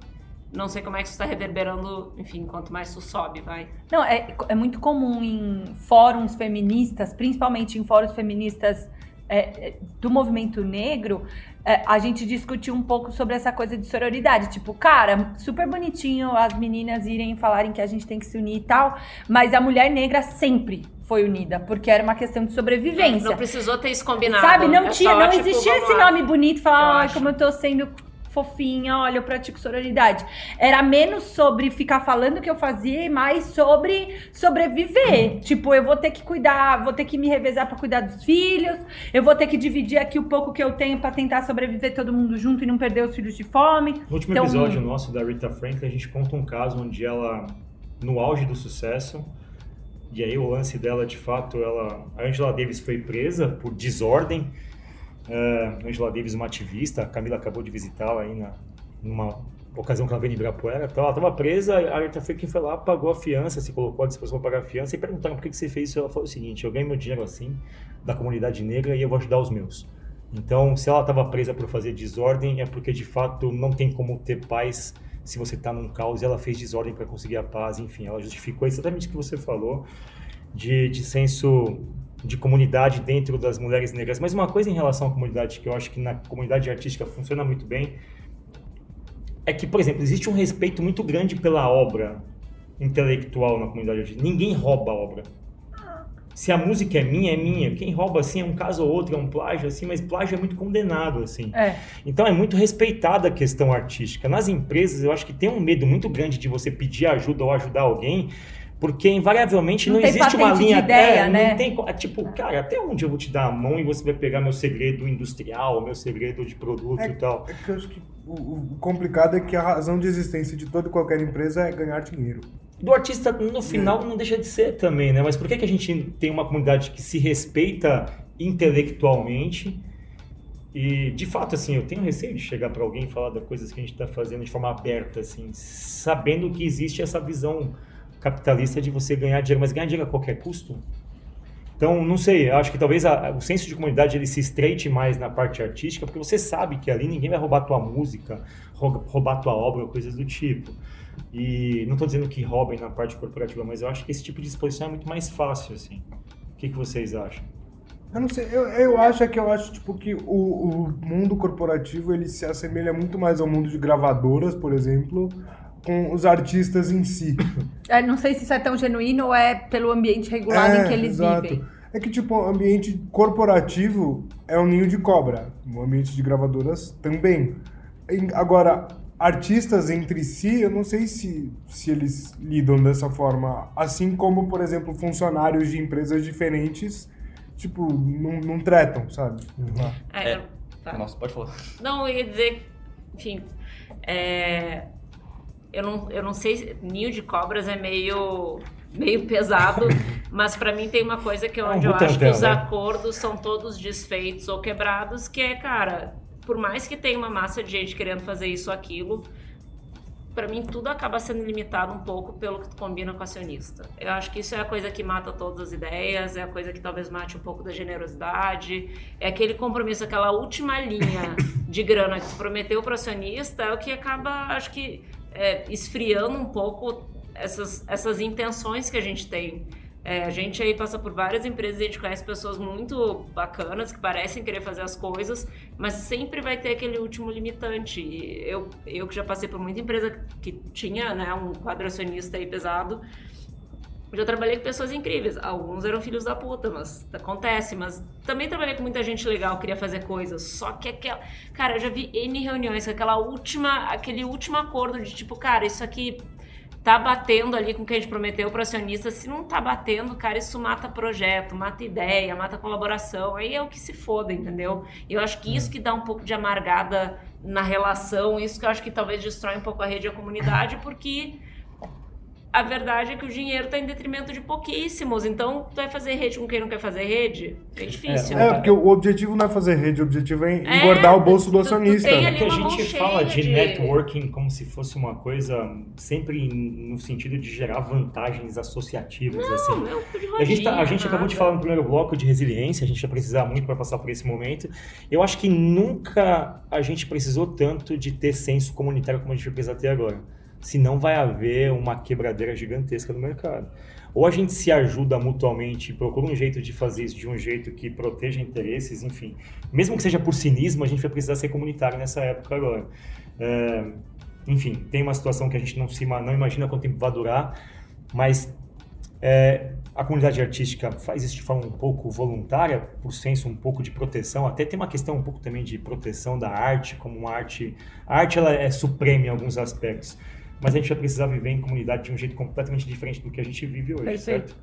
Não sei como é que isso está reverberando, enfim, quanto mais isso sobe, vai. Não, é, é muito comum em fóruns feministas, principalmente em fóruns feministas é, é, do movimento negro, é, a gente discutir um pouco sobre essa coisa de sororidade. Tipo, cara, super bonitinho as meninas irem falarem que a gente tem que se unir e tal, mas a mulher negra sempre foi unida, porque era uma questão de sobrevivência. Não precisou ter isso combinado. Sabe, não É tinha, só, não tipo, existia esse nome bonito, falar, ai, como eu tô sendo fofinha, olha, eu pratico sororidade. Era menos sobre ficar falando o que eu fazia e mais sobre sobreviver. Tipo, eu vou ter que cuidar, vou ter que me revezar pra cuidar dos filhos, eu vou ter que dividir aqui o pouco que eu tenho pra tentar sobreviver todo mundo junto e não perder os filhos de fome. No último Então, episódio nosso da Rita Franklin, a gente conta um caso onde ela, no auge do sucesso, e aí o lance dela, de fato, ela, a Angela Davis foi presa por desordem. Uh, Angela Davis, uma ativista, a Camila acabou de visitá-la aí na, numa ocasião que ela veio em Ibirapuera. Então, ela estava presa, a Rita Franklin foi lá, pagou a fiança, se colocou à disposição para pagar a fiança e perguntaram por que, que você fez isso. Ela falou o seguinte: eu ganho meu dinheiro assim, da comunidade negra, e eu vou ajudar os meus. Então, se ela estava presa por fazer desordem, é porque de fato não tem como ter paz se você está num caos e ela fez desordem para conseguir a paz. Enfim, ela justificou exatamente o que você falou de, de senso de comunidade dentro das mulheres negras. Mas uma coisa em relação à comunidade que eu acho que na comunidade artística funciona muito bem é que, por exemplo, existe um respeito muito grande pela obra intelectual na comunidade artística. Ninguém rouba a obra. Se a música é minha, é minha. Quem rouba, assim, é um caso ou outro, é um plágio, assim, mas plágio é muito condenado, assim. É. Então é muito respeitada a questão artística. Nas empresas, eu acho que tem um medo muito grande de você pedir ajuda ou ajudar alguém, porque invariavelmente Não não, tem existe uma patente de linha ideia, é, né? Não tem, é tipo, cara, até onde eu vou te dar a mão e você vai pegar meu segredo industrial, meu segredo de produto e tal. É que eu acho que o, o complicado é que a razão de existência de toda e qualquer empresa é ganhar dinheiro. Do artista, no final, não deixa de ser também, né? Mas por que, que a gente tem uma comunidade que se respeita intelectualmente? E, de fato, assim, eu tenho receio de chegar para alguém e falar das coisas que a gente está fazendo de forma aberta, assim, sabendo que existe essa visão capitalista de você ganhar dinheiro, mas ganhar dinheiro a qualquer custo? Então, não sei, acho que talvez a- o senso de comunidade ele se estreite mais na parte artística, porque você sabe que ali ninguém vai roubar tua música, rou- roubar tua obra coisas do tipo. E não estou dizendo que roubem na parte corporativa, mas eu acho que esse tipo de exposição é muito mais fácil, assim. O que, que vocês acham? Eu não sei, eu, eu acho é que eu acho tipo que o, o mundo corporativo ele se assemelha muito mais ao mundo de gravadoras, por exemplo, com os artistas em si. É, não sei se isso é tão genuíno ou é pelo ambiente regulado em que eles exato. vivem. É que tipo, o ambiente corporativo é um ninho de cobra, o ambiente de gravadoras também. Agora, artistas entre si, eu não sei se, se eles lidam dessa forma, assim como, por exemplo, funcionários de empresas diferentes, tipo, não, não tretam, sabe? É, É. tá. Nossa, pode falar. Não, eu ia dizer, enfim, é, eu, não, eu não sei, se- ninho de cobras é meio, meio pesado, mas pra mim tem uma coisa que é É onde eu acho que os né? acordos são todos desfeitos ou quebrados, que é, cara, por mais que tenha uma massa de gente querendo fazer isso ou aquilo, pra mim tudo acaba sendo limitado um pouco pelo que tu combina com o acionista. Eu acho que isso é a coisa que mata todas as ideias, é a coisa que talvez mate um pouco da generosidade, é aquele compromisso, aquela última linha de grana que tu prometeu pro acionista, é o que acaba, acho que, é, esfriando um pouco essas, essas intenções que a gente tem. É, a gente aí passa por várias empresas, a gente conhece pessoas muito bacanas que parecem querer fazer as coisas, mas sempre vai ter aquele último limitante. E eu, eu que já passei por muita empresa que tinha né, um quadro acionista aí pesado, já trabalhei com pessoas incríveis. Alguns eram filhos da puta, mas acontece. Mas também trabalhei com muita gente legal, queria fazer coisas. Só que aquela. Cara, eu já vi N reuniões com aquela última. aquele último acordo de tipo, cara, isso aqui tá batendo ali com o que a gente prometeu para acionista. Se não tá batendo, cara, isso mata projeto, mata ideia, mata colaboração. Aí é o que se foda, entendeu? Eu acho que isso que dá um pouco de amargada na relação, isso que eu acho que talvez destrói um pouco a rede e a comunidade, porque a verdade é que o dinheiro está em detrimento de pouquíssimos. Então, tu vai fazer rede com quem não quer fazer rede? É difícil. É, porque o objetivo não é fazer rede, o objetivo é É, engordar o bolso do tu- tu acionista. tem É que a gente fala de, de- networking como se fosse uma coisa sempre no sentido de gerar vantagens associativas, assim. Não, é um cu de A gente, tá- a rodinha, gente acabou de falar no primeiro bloco de resiliência, a gente vai precisar muito para passar por esse momento. Eu acho que nunca a gente precisou tanto de ter senso comunitário como a gente vai precisar ter agora. Senão vai haver uma quebradeira gigantesca no mercado. Ou a gente se ajuda mutuamente e procura um jeito de fazer isso de um jeito que proteja interesses, enfim. Mesmo que seja por cinismo, a gente vai precisar ser comunitário nessa época agora. É, enfim, tem uma situação que a gente não, se, não imagina quanto tempo vai durar, mas é, a comunidade artística faz isso de forma um pouco voluntária, por senso um pouco de proteção. Até tem uma questão um pouco também de proteção da arte, como uma arte. A arte ela é suprema em alguns aspectos, mas a gente vai precisar viver em comunidade de um jeito completamente diferente do que a gente vive hoje, Perfeito. certo?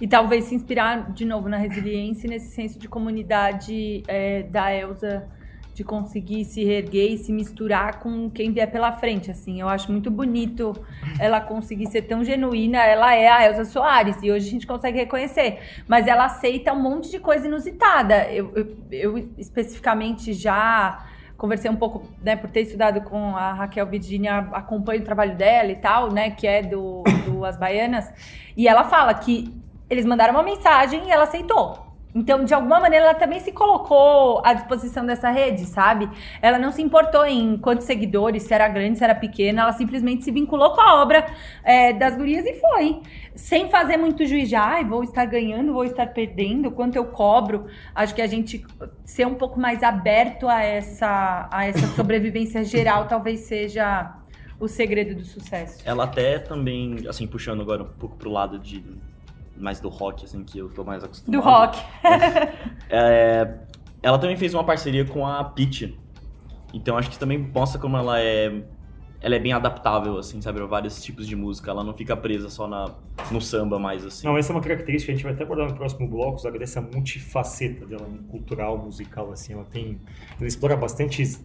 E talvez se inspirar de novo na resiliência e nesse senso de comunidade é, da Elsa, de conseguir se reerguer e se misturar com quem vier pela frente, assim. Eu acho muito bonito ela conseguir ser tão genuína. Ela é a Elsa Soares e hoje a gente consegue reconhecer. Mas ela aceita um monte de coisa inusitada. Eu, eu, eu especificamente já conversei um pouco, né, por ter estudado com a Raquel Virginia, acompanho o trabalho dela e tal, né, que é do, do As Baianas, e ela fala que eles mandaram uma mensagem e ela aceitou. Então, de alguma maneira, ela também se colocou à disposição dessa rede, sabe? Ela não se importou em quantos seguidores, se era grande, se era pequena, ela simplesmente se vinculou com a obra é, das gurias e foi. Sem fazer muito juiz de, ai, vou estar ganhando, vou estar perdendo, quanto eu cobro. Acho que a gente ser um pouco mais aberto a essa, a essa sobrevivência geral talvez seja o segredo do sucesso. Ela até também, assim, puxando agora um pouco pro lado de mais do rock, assim, que eu tô mais acostumado. Do rock. É, ela também fez uma parceria com a Peach. Então acho que também mostra como ela é ela é bem adaptável, assim, sabe, a vários tipos de música. Ela não fica presa só na, no samba mais, assim. Não, essa é uma característica que a gente vai até abordar no próximo bloco, sabe, dessa multifaceta dela, cultural, musical, assim, ela tem, ela explora todos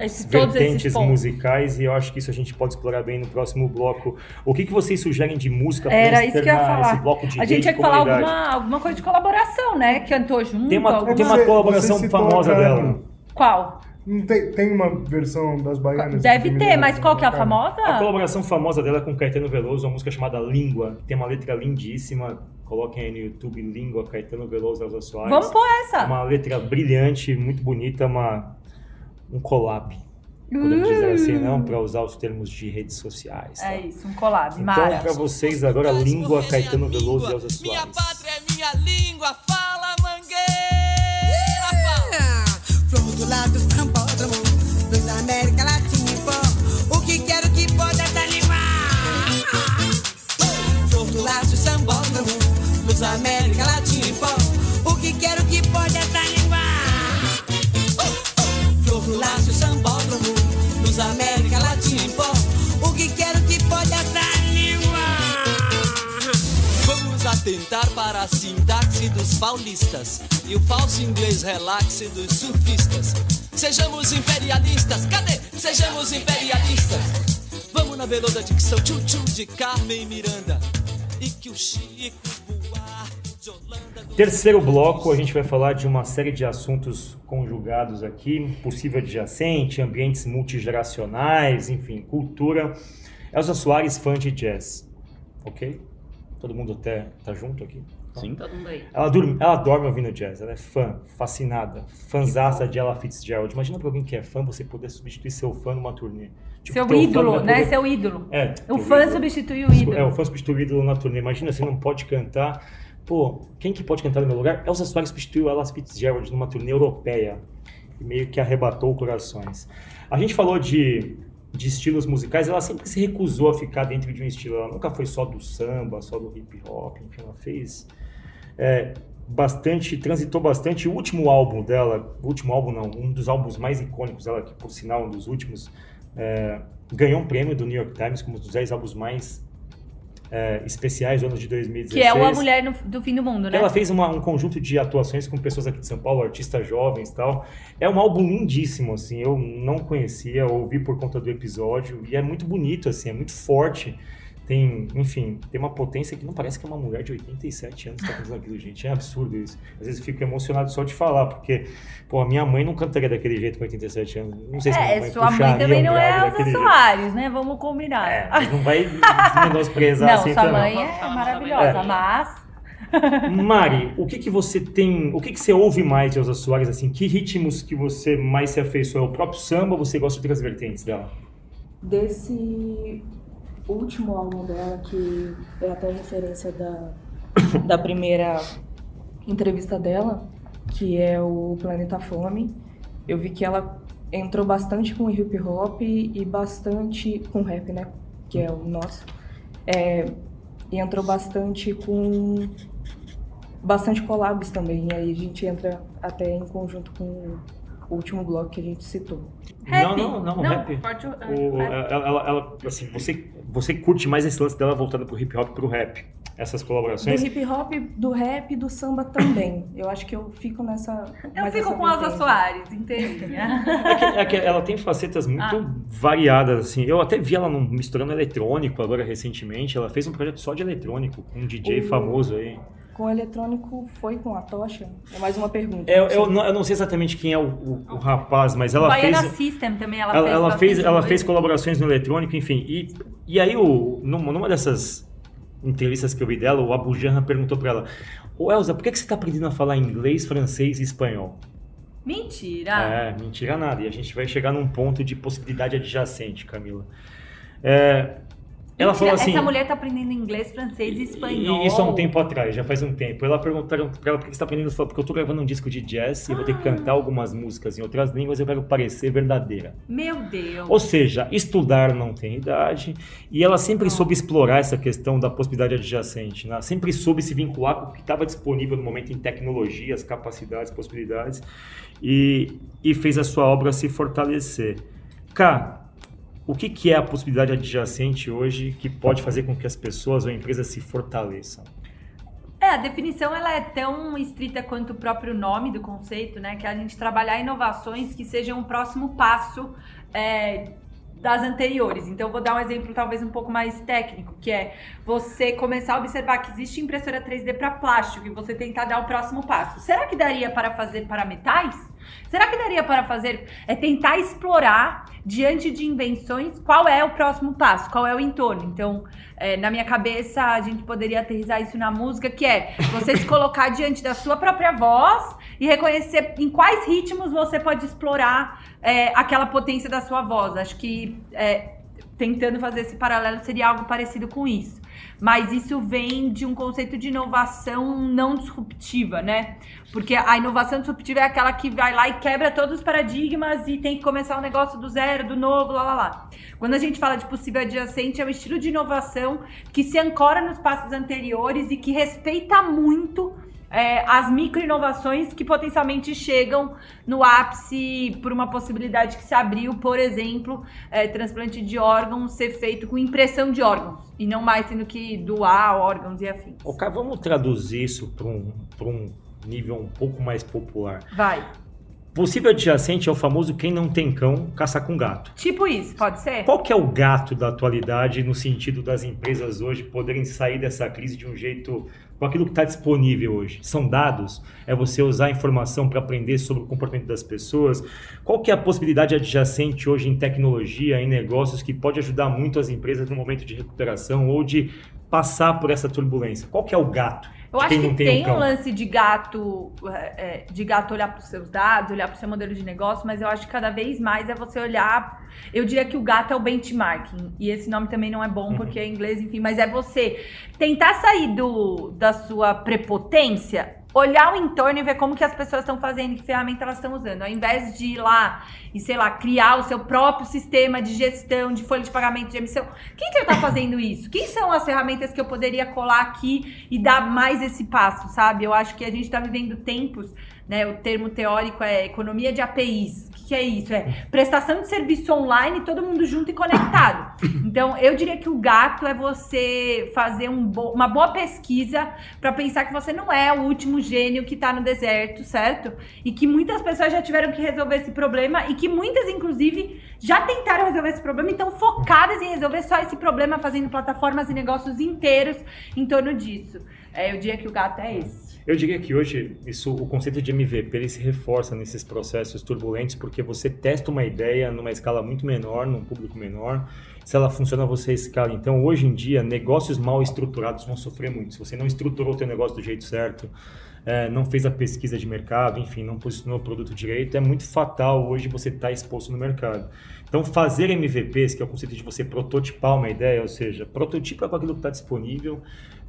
esses vertentes pontos. musicais e eu acho que isso a gente pode explorar bem no próximo bloco. O que, que vocês sugerem de música pra Era isso que eu ia externar falar. esse bloco de A gente tinha de que falar alguma, alguma coisa de colaboração, né? Cantou junto. Tem uma, alguma- tem uma Você- colaboração famosa a dela. Qual? Não tem, tem uma versão das baianas? Deve ter, mas qual que é a cara? famosa? A colaboração famosa dela é com Caetano Veloso, uma música chamada Língua. Tem uma letra lindíssima. Coloquem aí no YouTube Língua, Caetano Veloso, Elza Soares. Vamos pôr essa. Uma letra brilhante, muito bonita, uma, um collab. Podemos dizer assim, não para usar os termos de redes sociais. tá? É isso, um collab. Então, para vocês agora, Língua, Caetano Veloso e Elza Minha Soares. pátria é minha língua, fala mangueira, fala. Flor do lado dos Atentar para a sintaxe dos paulistas e o falso inglês relaxe dos surfistas. Sejamos imperialistas, cadê? Sejamos imperialistas. Vamos na veluda dicção tchu-tchu de Carmen Miranda. E que o Chico do- Terceiro bloco, a gente vai falar de uma série de assuntos conjugados aqui, possível adjacente, ambientes multigeracionais, enfim, cultura. Elza Soares, fã de jazz, ok? Todo mundo até tá junto aqui? Sim. Todo mundo aí. Ela dorme, ela dorme ouvindo jazz, ela é fã, fascinada, fãzaça de Ella Fitzgerald. Imagina pra alguém que é fã, você poder substituir seu fã numa turnê. Tipo, Seu ídolo, né? poder- Seu ídolo. É, O fã ídolo. substitui o ídolo. É, o fã substitui o ídolo na turnê. Imagina, você não pode cantar. Pô, quem que pode cantar no meu lugar? Elsa Soares substituiu Ella Fitzgerald numa turnê europeia. E meio que arrebatou corações. A gente falou de, de estilos musicais, ela sempre se recusou a ficar dentro de um estilo. Ela nunca foi só do samba, só do hip hop, enfim, ela fez é, bastante, transitou bastante. O último álbum dela, o último álbum não, um dos álbuns mais icônicos dela, que por sinal um dos últimos, é, ganhou um prêmio do New York Times como um dos 10 álbuns mais é, especiais do ano de 2016. Que é o A Mulher no- do Fim do Mundo, né? Ela fez uma- um conjunto de atuações com pessoas aqui de São Paulo, artistas jovens e tal. É um álbum lindíssimo, assim. Eu não conhecia, ouvi por conta do episódio. E é muito bonito, assim, é muito forte. Tem, enfim, tem uma potência que não parece que é uma mulher de 87 anos que tá cantando aquilo, gente. É absurdo isso. Às vezes eu fico emocionado só de falar, porque, pô, a minha mãe não cantaria daquele jeito com 87 anos. Não sei se minha É, mãe sua mãe também um não é Elza daquele jeito. Soares, né? Vamos combinar. É, mas não vai menosprezar não, assim sua também. mãe Vamos é falar maravilhosa, também. mas... Mari, o que que você tem, o que que você ouve mais de Elza Soares, assim, que ritmos que você mais se afeiçoa? É o próprio samba ou você gosta de outras vertentes dela? Desse último álbum dela, que é até referência da, da primeira entrevista dela, que é o Planeta Fome, eu vi que ela entrou bastante com hip hop e bastante com rap, né? Que é o nosso. É, e entrou bastante com bastante collabs também. E aí a gente entra até em conjunto com o último bloco que a gente citou. Rap. Não, não, não, rap. Pode... O- é, ela, ela- ela- assim, você, você curte mais esse lance dela voltada pro hip hop e pro rap? Essas Do colaborações? hip hop, do rap e do samba também. Eu acho que eu fico nessa. Eu fico com Elza vertente. Soares, entendi. É que, é que ela tem facetas muito Ah. variadas, assim. Eu até vi ela misturando eletrônico agora recentemente. Ela fez um projeto só de eletrônico, com um DJ O- famoso aí. Com o eletrônico foi com a tocha? É mais uma pergunta. Eu, eu não, eu não sei exatamente quem é o, o- o rapaz, mas ela Baiana fez. System também, ela, Ela, fez ela fez, ela fez colaborações no eletrônico, enfim. E, e aí, o, numa, dessas entrevistas que eu vi dela, o Abu Janra perguntou pra ela: Ô Elza, por que, que você tá aprendendo a falar inglês, francês e espanhol? Mentira! É, mentira nada. E a gente vai chegar num ponto de possibilidade adjacente, Camila. É, ela Mentira, falou assim. Essa mulher tá aprendendo inglês, francês e espanhol. E isso há um tempo atrás, já faz um tempo. Ela perguntaram pra ela por que você tá aprendendo. Ela falou, porque eu tô gravando um disco de jazz e eu vou ter que cantar algumas músicas em outras línguas e eu quero parecer verdadeira. Meu Deus. Ou seja, estudar não tem idade. E ela sempre soube explorar essa questão da possibilidade adjacente. Né? Sempre soube se vincular com o que estava disponível no momento em tecnologias, capacidades, possibilidades. E, e fez a sua obra se fortalecer. Cá, o que, que é a possibilidade adjacente hoje que pode fazer com que as pessoas ou empresas se fortaleçam? É, a definição ela é tão estrita quanto o próprio nome do conceito, né? Que é a gente trabalhar inovações que sejam o próximo passo é, das anteriores. Então, vou dar um exemplo talvez um pouco mais técnico, que é você começar a observar que existe impressora 3D para plástico e você tentar dar o próximo passo. Será que daria para fazer para metais? Será que daria para fazer? É tentar explorar diante de invenções qual é o próximo passo, qual é o entorno. Então, é, na minha cabeça, a gente poderia aterrizar isso na música, que é você se colocar diante da sua própria voz e reconhecer em quais ritmos você pode explorar é, aquela potência da sua voz. Acho que é, tentando fazer esse paralelo seria algo parecido com isso. Mas isso vem de um conceito de inovação não disruptiva, né? Porque a inovação disruptiva é aquela que vai lá e quebra todos os paradigmas e tem que começar um negócio do zero, do novo, lá lá lá. Quando a gente fala de possível adjacente, é um estilo de inovação que se ancora nos passos anteriores e que respeita muito é, as micro-inovações que potencialmente chegam no ápice por uma possibilidade que se abriu, por exemplo, é, transplante de órgãos ser feito com impressão de órgãos e não mais tendo que doar órgãos e afins. Ok, vamos traduzir isso para um, um nível um pouco mais popular. Vai. Possível adjacente é o famoso quem não tem cão, caça com gato. Tipo isso, pode ser? Qual que é o gato da atualidade no sentido das empresas hoje poderem sair dessa crise de um jeito com aquilo que está disponível hoje. São dados, é você usar informação para aprender sobre o comportamento das pessoas. Qual que é a possibilidade adjacente hoje em tecnologia, em negócios, que pode ajudar muito as empresas no momento de recuperação ou de passar por essa turbulência? Qual que é o gato? Eu acho que tem, um, um lance de gato, é, é de gato olhar para os seus dados, olhar para o seu modelo de negócio, mas eu acho que cada vez mais é você olhar. Eu diria que o gato é o benchmarking. E esse nome também não é bom uhum. porque é inglês, enfim, mas é você tentar sair do, da sua prepotência olhar o entorno e ver como que as pessoas estão fazendo, que ferramenta elas estão usando. Ao invés de ir lá e, sei lá, criar o seu próprio sistema de gestão de folha de pagamento de emissão. Quem que está fazendo isso? Quem são as ferramentas que eu poderia colar aqui e dar mais esse passo, sabe? Eu acho que a gente está vivendo tempos, né? O termo teórico é economia de APIs que é isso? É prestação de serviço online, todo mundo junto e conectado. Então, eu diria que o gato é você fazer um bo uma boa pesquisa para pensar que você não é o último gênio que está no deserto, certo? E que muitas pessoas já tiveram que resolver esse problema e que muitas, inclusive, já tentaram resolver esse problema e estão focadas em resolver só esse problema, fazendo plataformas e negócios inteiros em torno disso. É, eu diria que o gato é esse. Eu diria que hoje isso, o conceito de MVP ele se reforça nesses processos turbulentos porque você testa uma ideia numa escala muito menor, num público menor. Se ela funciona, você escala. Então, hoje em dia, negócios mal estruturados vão sofrer muito. Se você não estruturou o seu negócio do jeito certo, é, não fez a pesquisa de mercado, enfim, não posicionou o produto direito, é muito fatal hoje você estar tá exposto no mercado. Então, fazer MVPs, que é o conceito de você prototipar uma ideia, ou seja, prototipa com aquilo que está disponível,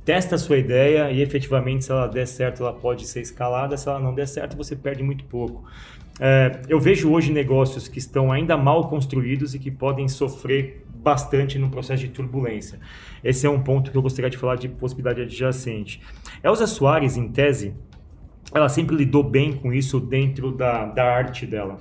testa a sua ideia e efetivamente se ela der certo ela pode ser escalada, se ela não der certo você perde muito pouco. É, eu vejo hoje negócios que estão ainda mal construídos e que podem sofrer bastante no processo de turbulência. Esse é um ponto que eu gostaria de falar de possibilidade adjacente. Elza Soares, em tese, ela sempre lidou bem com isso dentro da, da arte dela.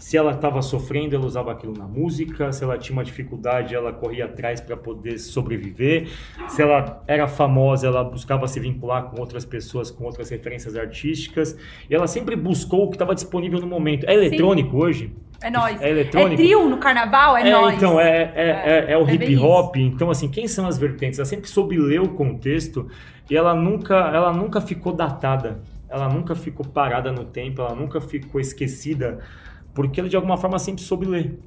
Se ela estava sofrendo, ela usava aquilo na música. Se ela tinha uma dificuldade, ela corria atrás para poder sobreviver. Se ela era famosa, ela buscava se vincular com outras pessoas, com outras referências artísticas. E ela sempre buscou o que estava disponível no momento. É eletrônico Sim. hoje? É nós. É eletrônico. É trio no carnaval? É, é nós. Então, é, é, é, é o é hip hop. Então, assim, quem são as vertentes? Ela sempre soube ler o contexto e ela nunca, ela nunca ficou datada. Ela nunca ficou parada no tempo, ela nunca ficou esquecida porque ela de alguma forma sempre soube ler.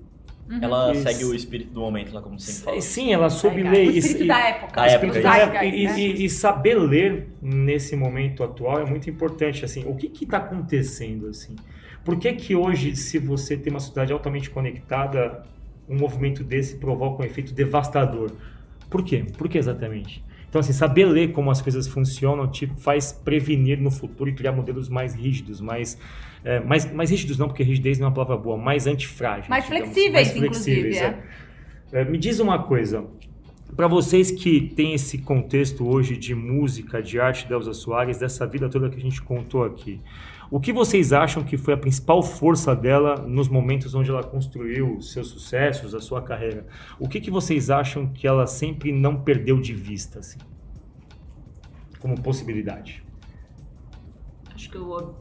Uhum. Ela Isso. segue o espírito do momento, lá como sempre fala. Sim, ela soube ler. O espírito e, da época. Da época, da época. E, né? e, e, saber ler nesse momento atual é muito importante. Assim, o que está acontecendo? assim? Por que, que hoje, se você tem uma sociedade altamente conectada, um movimento desse provoca um efeito devastador? Por quê? Por que exatamente? Então, assim, saber ler como as coisas funcionam te faz prevenir no futuro e criar modelos mais rígidos, mais, é, mais, mais rígidos não, porque rigidez não é uma palavra boa, mais antifrágeis. Mais flexíveis, mais flexíveis, é. É, me diz uma coisa, para vocês que têm esse contexto hoje de música, de arte da Elza Soares, dessa vida toda que a gente contou aqui, o que vocês acham que foi a principal força dela nos momentos onde ela construiu seus sucessos, a sua carreira? O que, que vocês acham que ela sempre não perdeu de vista, assim, como possibilidade? Acho que o,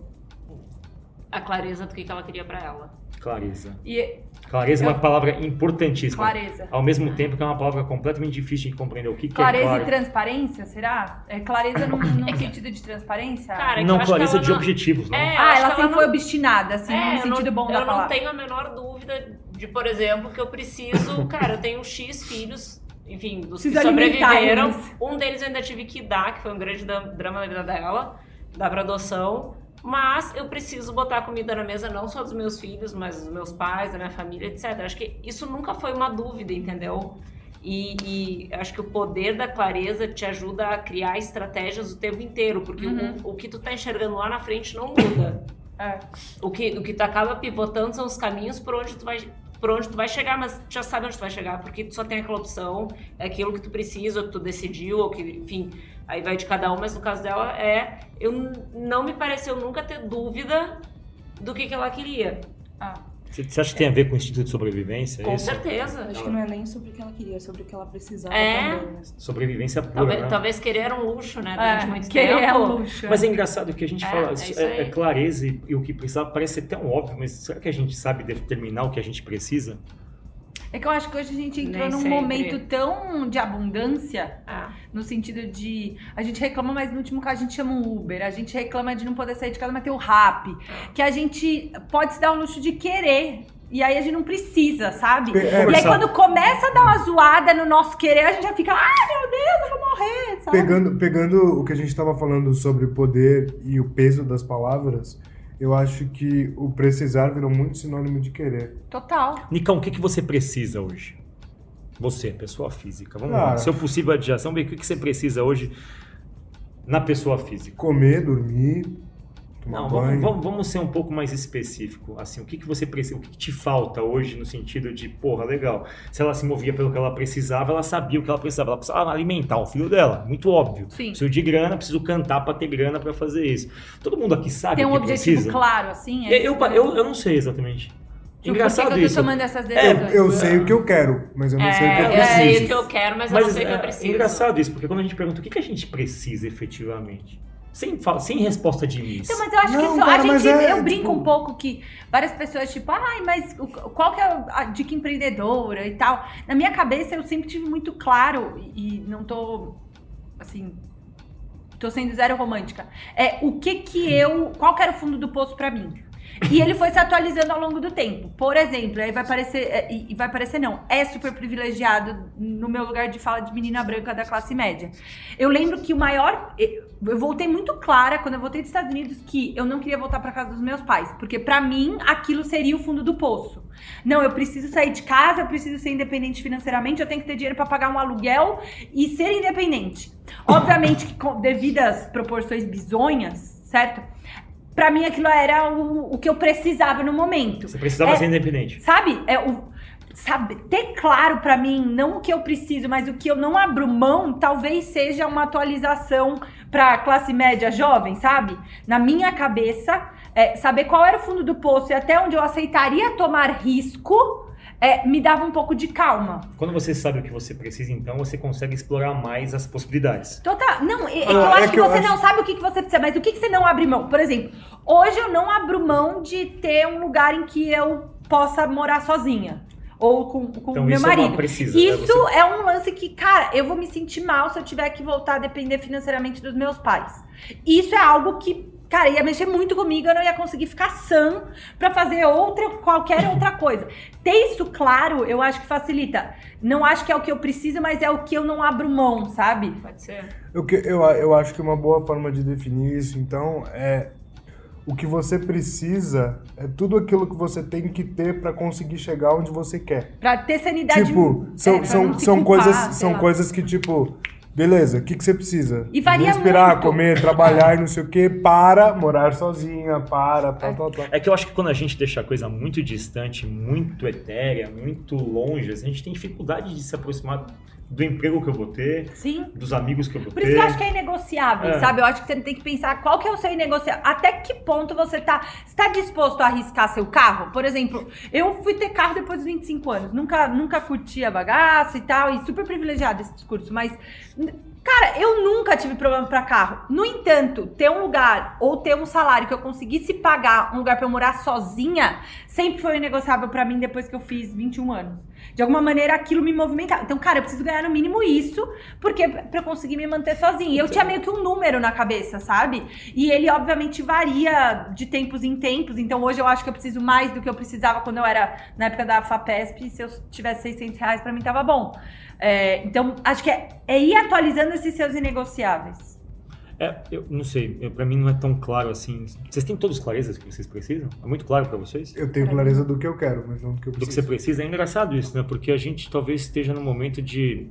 a clareza do que ela queria para ela. Clareza. E Clareza é uma palavra importantíssima. clareza. Ao mesmo tempo que é uma palavra completamente difícil de compreender. O que, que é Clareza e transparência, será? É clareza num, num sentido de transparência? Cara, é que Não, que clareza de não- objetivos, não. É, ah, ela que sempre foi não- obstinada, assim, É, no eu sentido não, bom da Eu não palavra. tenho a menor dúvida de, por exemplo, que eu preciso. Cara, eu tenho X filhos, enfim, dos Preciso que sobreviveram. Um deles eu ainda tive que dar, que foi um grande dra- drama da vida dela, dar pra adoção. Mas eu preciso botar comida na mesa, não só dos meus filhos, mas dos meus pais, da minha família, etc. Acho que isso nunca foi uma dúvida, entendeu? E, e acho que o poder da clareza te ajuda a criar estratégias o tempo inteiro, porque Uhum. o, o que tu tá enxergando lá na frente não muda. É. O que, o que tu acaba pivotando são os caminhos por onde tu vai por onde tu vai chegar, mas tu já sabe onde tu vai chegar, porque tu só tem aquela opção, é aquilo que tu precisa, ou que tu decidiu, ou que, enfim, aí vai de cada um, mas no caso dela é, eu não me pareceu nunca ter dúvida do que, que ela queria. Ah. Você acha que tem a ver com o instinto de sobrevivência? é Com isso? certeza. Acho que não é nem sobre o que ela queria, é sobre o que ela precisava É. também. né? Sobrevivência pura, Talvez, né? talvez querer era um luxo, né, durante É, muito querer tempo. é luxo. Mas é engraçado que a gente É, fala, é isso é, é clareza e, e o que precisava parece ser tão óbvio, mas será que a gente sabe determinar o que a gente precisa? É que eu acho que hoje a gente entrou Nem num sempre. momento tão de abundância, Ah, no sentido de. A gente reclama, mas no último caso a gente chama um Uber. A gente reclama de não poder sair de casa, mas ter o rap. Que a gente pode se dar o luxo de querer. E aí a gente não precisa, sabe? É, e aí quando começa a dar uma zoada no nosso querer, a gente já fica, ai meu Deus, eu vou morrer, sabe? Pegando, pegando o que a gente estava falando sobre poder e o peso das palavras, eu acho que o precisar virou muito sinônimo de querer. Total. Nicão, o que, que você precisa hoje? Você, pessoa física. Vamos lá. Seu possível adiação, o que, que você precisa hoje na pessoa física? Comer, dormir, tomar Não, vamos, banho. vamos- vamos ser um pouco mais específico. Assim, o que, que você precisa, o que, que te falta hoje no sentido de, porra, legal. Se ela se movia pelo que ela precisava, ela sabia o que ela precisava. Ela precisava alimentar o filho dela, muito óbvio. Sim. Preciso de grana, preciso cantar pra ter grana pra fazer isso. Todo mundo aqui sabe Tem o um que objetivo precisa. claro, assim. é Eu, isso eu, eu, eu não sei exatamente. Tipo, Engraçado por que que eu isso. tô tomando essas É, decisões? Eu sei o que eu quero, mas eu não sei o que eu é, preciso. é isso que eu quero, mas, eu não Mas sei o que é, eu é preciso. engraçado isso, porque quando a gente pergunta o que, que a gente precisa efetivamente, sem, sem resposta de mim. Então, mas eu acho que Não, isso, cara, a gente, é, eu brinco tipo- um pouco que várias pessoas, tipo, ai, mas qual que é a dica empreendedora e tal? Na minha cabeça, eu sempre tive muito claro, e e não tô, assim, tô sendo zero romântica, é o que que eu, qual que era o fundo do poço pra mim? E ele foi se atualizando ao longo do tempo. Por exemplo, aí vai parecer, é, e vai parecer não, é super privilegiado no meu lugar de fala de menina branca da classe média. Eu lembro que o maior. Eu voltei muito clara quando eu voltei dos Estados Unidos que eu não queria voltar para casa dos meus pais, porque pra mim aquilo seria o fundo do poço. Não, eu preciso sair de casa, eu preciso ser independente financeiramente, eu tenho que ter dinheiro para pagar um aluguel e ser independente. Obviamente que com devidas proporções bizonhas, certo? Pra mim aquilo era o, o que eu precisava no momento. Você precisava É, ser independente. Sabe? É o sabe, ter claro pra mim não o que eu preciso, mas o que eu não abro mão, talvez seja uma atualização pra classe média jovem, sabe? Na minha cabeça, é, saber qual era o fundo do poço e até onde eu aceitaria tomar risco, é, me dava um pouco de calma. Quando você sabe o que você precisa, então você consegue explorar mais as possibilidades. Total. Não, é, é que Ah, eu é acho que que, eu você acho- não sabe o que, que você precisa, mas o que, que você não abre mão? Por exemplo, hoje eu não abro mão de ter um lugar em que eu possa morar sozinha. Ou com, com Então o meu isso é uma marido. precisa, né? Isso Você- é um lance que, cara, eu vou me sentir mal se eu tiver que voltar a depender financeiramente dos meus pais. Isso é algo que, cara, ia mexer muito comigo, eu não ia conseguir ficar sã pra fazer outra, qualquer outra coisa. Ter isso claro, eu acho que facilita. Não acho que é o que eu preciso, mas é o que eu não abro mão, sabe? Pode ser. Eu, que- eu, eu acho que uma boa forma de definir isso, então, é o que você precisa é tudo aquilo que você tem que ter pra conseguir chegar onde você quer. Pra ter sanidade. tipo, são, é, são, são culpar, coisas, são lá. coisas que, tipo, beleza, o que, que você precisa? E varia Respirar, muito. comer, trabalhar e não sei o quê, para morar sozinha, para, tal, tal, tal. É que eu acho que quando a gente deixa a coisa muito distante, muito etérea, muito longe, a gente tem dificuldade de se aproximar do emprego que eu vou ter, Sim. dos amigos que eu vou Por ter. isso que eu acho que é inegociável, É. sabe? Eu acho que você tem que pensar qual que é o seu inegociável. Até que ponto você tá, está disposto a arriscar seu carro? Por exemplo, eu fui ter carro depois dos 25 anos. Nunca, nunca curti a bagaça e tal. E super privilegiado esse discurso. Mas, cara, eu nunca tive problema pra carro. No entanto, ter um lugar ou ter um salário que eu conseguisse pagar um lugar pra eu morar sozinha sempre foi inegociável pra mim depois que eu fiz 21 anos. De alguma maneira aquilo me movimentava. Então, cara, eu preciso ganhar no mínimo isso, porque pra eu conseguir me manter sozinha. Eu tinha meio que um número na cabeça, sabe? E ele, obviamente, varia de tempos em tempos. Então, hoje eu acho que eu preciso mais do que eu precisava quando eu era na época da FAPESP. Se eu tivesse 600 reais, pra mim tava bom. É, então, acho que é, é ir atualizando esses seus inegociáveis. É, eu não sei, pra mim não é tão claro assim. Vocês têm todas as clarezas que vocês precisam? É muito claro pra vocês? Eu tenho clareza do que eu quero, mas não do que eu Do que preciso. você precisa. É engraçado isso, né? Porque a gente talvez esteja no momento de.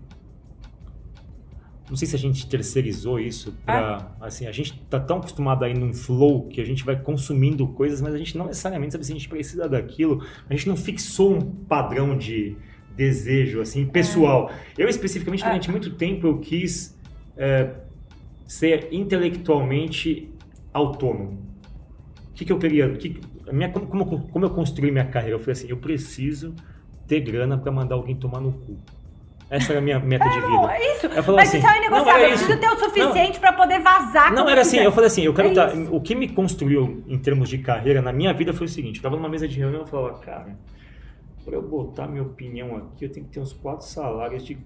Não sei se a gente terceirizou isso pra. Assim, a gente tá tão acostumado a ir num flow que a gente vai consumindo coisas, mas a gente não necessariamente sabe se a gente precisa daquilo. A gente não fixou um padrão de desejo, assim, pessoal. Eu, especificamente, durante muito tempo, eu quis é, ser intelectualmente autônomo. O que, que eu queria? Que, minha, como, como, como eu construí minha carreira? Eu falei assim: eu preciso ter grana pra mandar alguém tomar no cu. Essa era a minha meta de vida. é isso. Eu Mas assim, isso é não, inegociável. eu preciso isso. ter o suficiente pra poder vazar Não, era assim, quiser. eu falei assim, eu quero É tá, o que me construiu em termos de carreira na minha vida foi o seguinte, eu tava numa mesa de reunião e eu falava, cara, pra eu botar minha opinião aqui, eu tenho que ter uns quatro salários de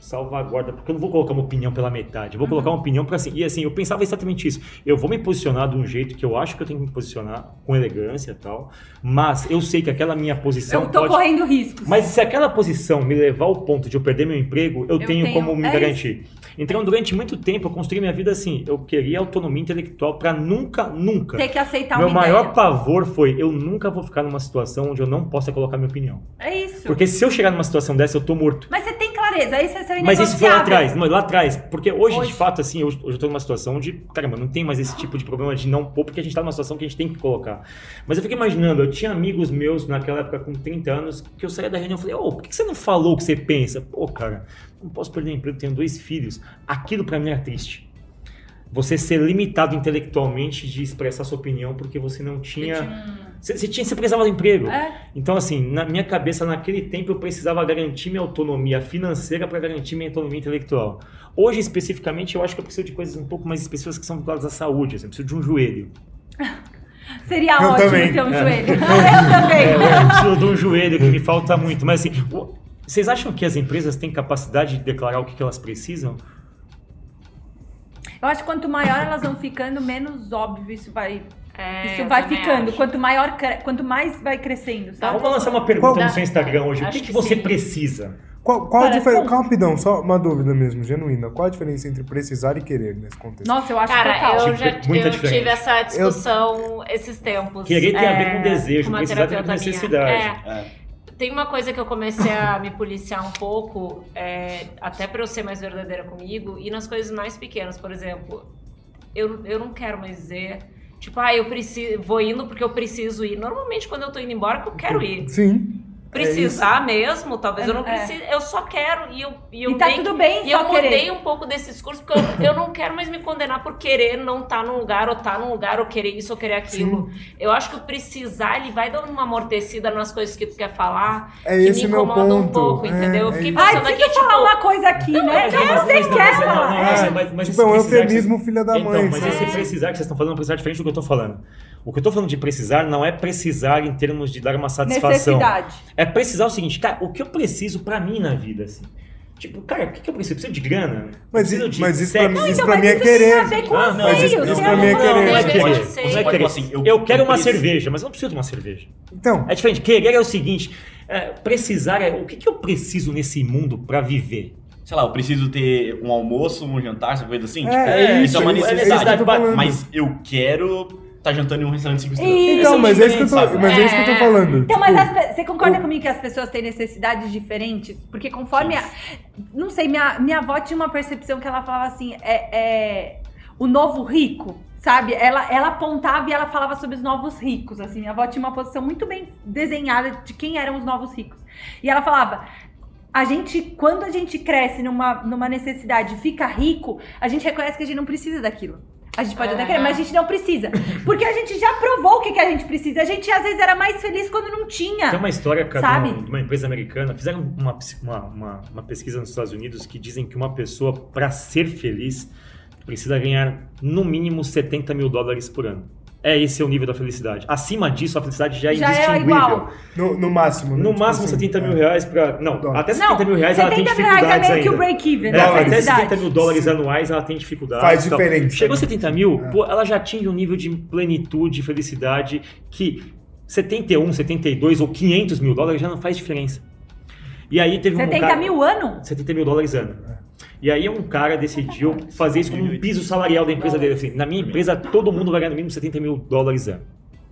salvaguarda, porque eu não vou colocar uma opinião pela metade, eu vou colocar uma opinião para assim, e assim, eu pensava exatamente isso, eu vou me posicionar de um jeito que eu acho que eu tenho que me posicionar, com elegância e tal, mas eu sei que aquela minha posição Eu tô pode... correndo riscos. Mas se aquela posição me levar ao ponto de eu perder meu emprego, eu, Eu tenho, tenho- como me é garantir. Então, durante muito tempo, eu construí minha vida assim. Eu queria autonomia intelectual para nunca, nunca. Ter que aceitar Meu maior ideia. pavor foi eu nunca vou ficar numa situação onde eu não possa colocar minha opinião. É isso. Porque se eu chegar numa situação dessa, eu tô morto. Mas você tem clareza, isso é Mas isso foi lá atrás, não, lá atrás. Porque hoje, Hoje. de fato, assim, hoje, hoje eu tô numa situação onde, caramba, não tem mais esse tipo de problema de não pôr, porque a gente tá numa situação que a gente tem que colocar. Mas eu fiquei imaginando, eu tinha amigos meus naquela época com 30 anos, que eu saía da reunião e falei, ô, por que você não falou o que você pensa? Pô, cara, não posso perder emprego, tenho dois filhos. Aquilo pra mim era triste. Você ser limitado intelectualmente de expressar sua opinião porque você não tinha. Você, tinha, você precisava do emprego. É. Então, assim, na minha cabeça, naquele tempo, eu precisava garantir minha autonomia financeira para garantir minha autonomia intelectual. Hoje, especificamente, eu acho que eu preciso de coisas um pouco mais específicas que são vinculadas à saúde. Assim, eu preciso de um joelho. Seria Eu ótimo também. ter um É. joelho. Eu também. É, eu preciso de um joelho que me falta muito. Mas, assim, vocês acham que as empresas têm capacidade de declarar o que que elas precisam? Eu acho que quanto maior elas vão ficando, menos óbvio isso vai. É, isso eu vai tá ficando. acho. Quanto maior, quanto mais vai crescendo, Tá, sabe? vamos lançar uma pergunta Qual- no seu Instagram hoje. O Acho que, que que você sim. precisa? Qual, qual a diferença? rapidão, só uma dúvida mesmo, genuína. Qual a diferença entre precisar e querer nesse contexto? Nossa, eu acho Cara, total. eu já muita eu diferença. tive essa discussão esses tempos. Querer tem a ver é, com desejo, uma precisar tem a ver com necessidade. É. É. Tem uma coisa que eu comecei a me policiar um pouco, é, até pra eu ser mais verdadeira comigo, e nas coisas mais pequenas, por exemplo, eu, eu não quero mais dizer, tipo, ah, eu preciso, vou indo porque eu preciso ir. Normalmente, quando eu tô indo embora, eu quero ir. Sim. Precisar mesmo, talvez eu não É. precise, eu só quero, e eu, e eu E tá meio tudo bem e eu querer. mudei um pouco desse discurso, porque eu, eu não quero mais me condenar por querer não estar num lugar, ou estar num lugar, ou querer isso, ou querer aquilo. Eu acho que o precisar, ele vai dando uma amortecida nas coisas que tu quer falar, É que esse me meu incomoda um ponto. pouco, É, entendeu? Eu é fiquei isso. Ai, pensando aqui, tipo... falar uma coisa aqui, né? Mas- mas- sei mas- que não, quer mas- não, falar. não, É. mas- mas- mas Tipo, é um eufemismo, filha da Então, mãe. mas sabe? esse precisar que vocês estão falando é um precisar diferente do que eu tô falando. O que eu tô falando de precisar não é precisar em termos de dar uma satisfação. Necessidade. É precisar o seguinte, cara, o que eu preciso pra mim na vida, assim. Tipo, cara, o que, que eu preciso? Eu preciso de grana? Mas, preciso de mas isso, pra, mim- isso Então, pra mas mim é isso querer. ver com Ah, não, mas isso- seu isso pra mim é querer. Não, não é querer. esse Não é querer. Assim, eu- eu quero eu uma preciso- cerveja, mas eu não preciso de uma cerveja. Então, É diferente. Querer é o seguinte, é, precisar é o que, que eu preciso nesse mundo pra viver? Sei lá, eu preciso ter um almoço, um jantar, essa coisa assim. É, tipo, é isso é uma isso, é isso necessidade. que eu tô falando. mas eu quero estar jantando em um restaurante cinco estrelas. Então Esse mas, é isso que eu tô, mas é isso que eu tô É. falando. Então, mas Tipo, as pe- você concorda o- comigo que as pessoas têm necessidades diferentes? Porque conforme. a- não sei, minha, minha avó tinha uma percepção que ela falava assim: é, é o novo rico. Sabe? Ela, ela apontava e ela falava sobre os novos ricos. Assim, minha avó tinha uma posição muito bem desenhada de quem eram os novos ricos. E ela falava: a gente, quando a gente cresce numa, numa necessidade e fica rico, a gente reconhece que a gente não precisa daquilo. A gente pode até querer, mas a gente não precisa. Porque a gente já provou o que, que a gente precisa. A gente às vezes era mais feliz quando não tinha. Tem uma história, cara, Sabe? de uma, de uma empresa americana. Fizeram uma, uma, uma, uma pesquisa nos Estados Unidos que dizem que uma pessoa, para ser feliz, precisa ganhar no mínimo 70 mil dólares por ano. É esse é o nível da felicidade. Acima disso, a felicidade já é Já é indistinguível. igual. No, no máximo, né? No Tipo máximo assim, 70 mil é. reais pra. Não, Dólar. até 70 mil reais ela tem 70 mil reais é dificuldades meio que o ainda. break-even É, da até felicidade. 70 mil dólares anuais ela tem dificuldades. Faz e tal. diferença, Chegou a né? 70 mil, É. pô, ela já atinge um nível de plenitude, felicidade que 71, 72 ou 500 mil dólares já não faz diferença. E aí teve um 70 cara, mil ano? 70 mil dólares ano. E aí um cara decidiu fazer isso como um piso salarial da empresa dele. Assim, na minha empresa, todo mundo vai ganhar no mínimo 70 mil dólares ano.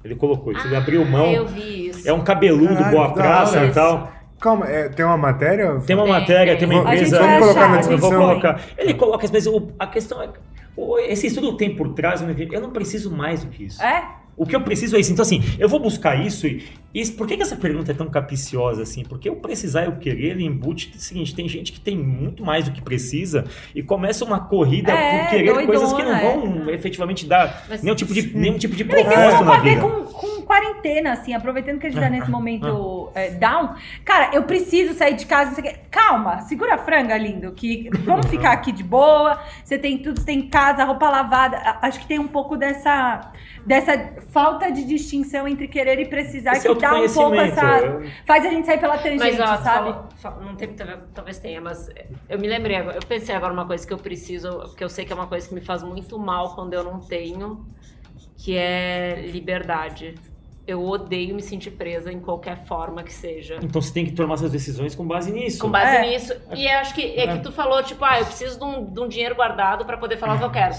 Ele colocou isso, ele abriu mão. Ah, Eu vi isso. É um cabeludo, Caralho, boa praça e tal. Calma, é, tem uma matéria? Tem uma Tem, matéria, tem tem. uma A gente empresa. vai Vamos colocar na Eu vou descrição. colocar. Ele coloca, às vezes, o- a questão é. o- Esse estudo tem por trás, eu não preciso mais do que isso. É? O que eu preciso é isso. Então, assim, eu vou buscar isso e. e por que, que essa pergunta é tão capiciosa assim? Porque eu precisar, eu querer, ele embute o seguinte: tem gente que tem muito mais do que precisa e começa uma corrida É, por querer coisas que não doidona, vão efetivamente dar Mas- nenhum tipo de, nenhum tipo de Não, e tem propósito na a ver vida. com, com quarentena, assim, aproveitando que a gente tá nesse momento é, down. Cara, eu preciso sair de casa, o. Calma, segura a franga, lindo, que vamos ficar aqui de boa. Você tem tudo, você tem casa, roupa lavada. Acho que tem um pouco dessa, dessa falta de distinção entre querer e precisar Esse que dá um pouco essa. eu- Faz a gente sair pela tangente, Mas, ó, sabe? fala- não tem talvez tenha, mas eu me lembrei agora, eu pensei agora uma coisa que eu preciso, que eu sei que é uma coisa que me faz muito mal quando eu não tenho, que é liberdade. Eu odeio me sentir presa em qualquer forma que seja. Então você tem que tomar suas decisões com base nisso. Com base É. nisso. E eu acho que é que tu falou, tipo, ah, eu preciso de um, de um dinheiro guardado pra poder falar o que eu quero.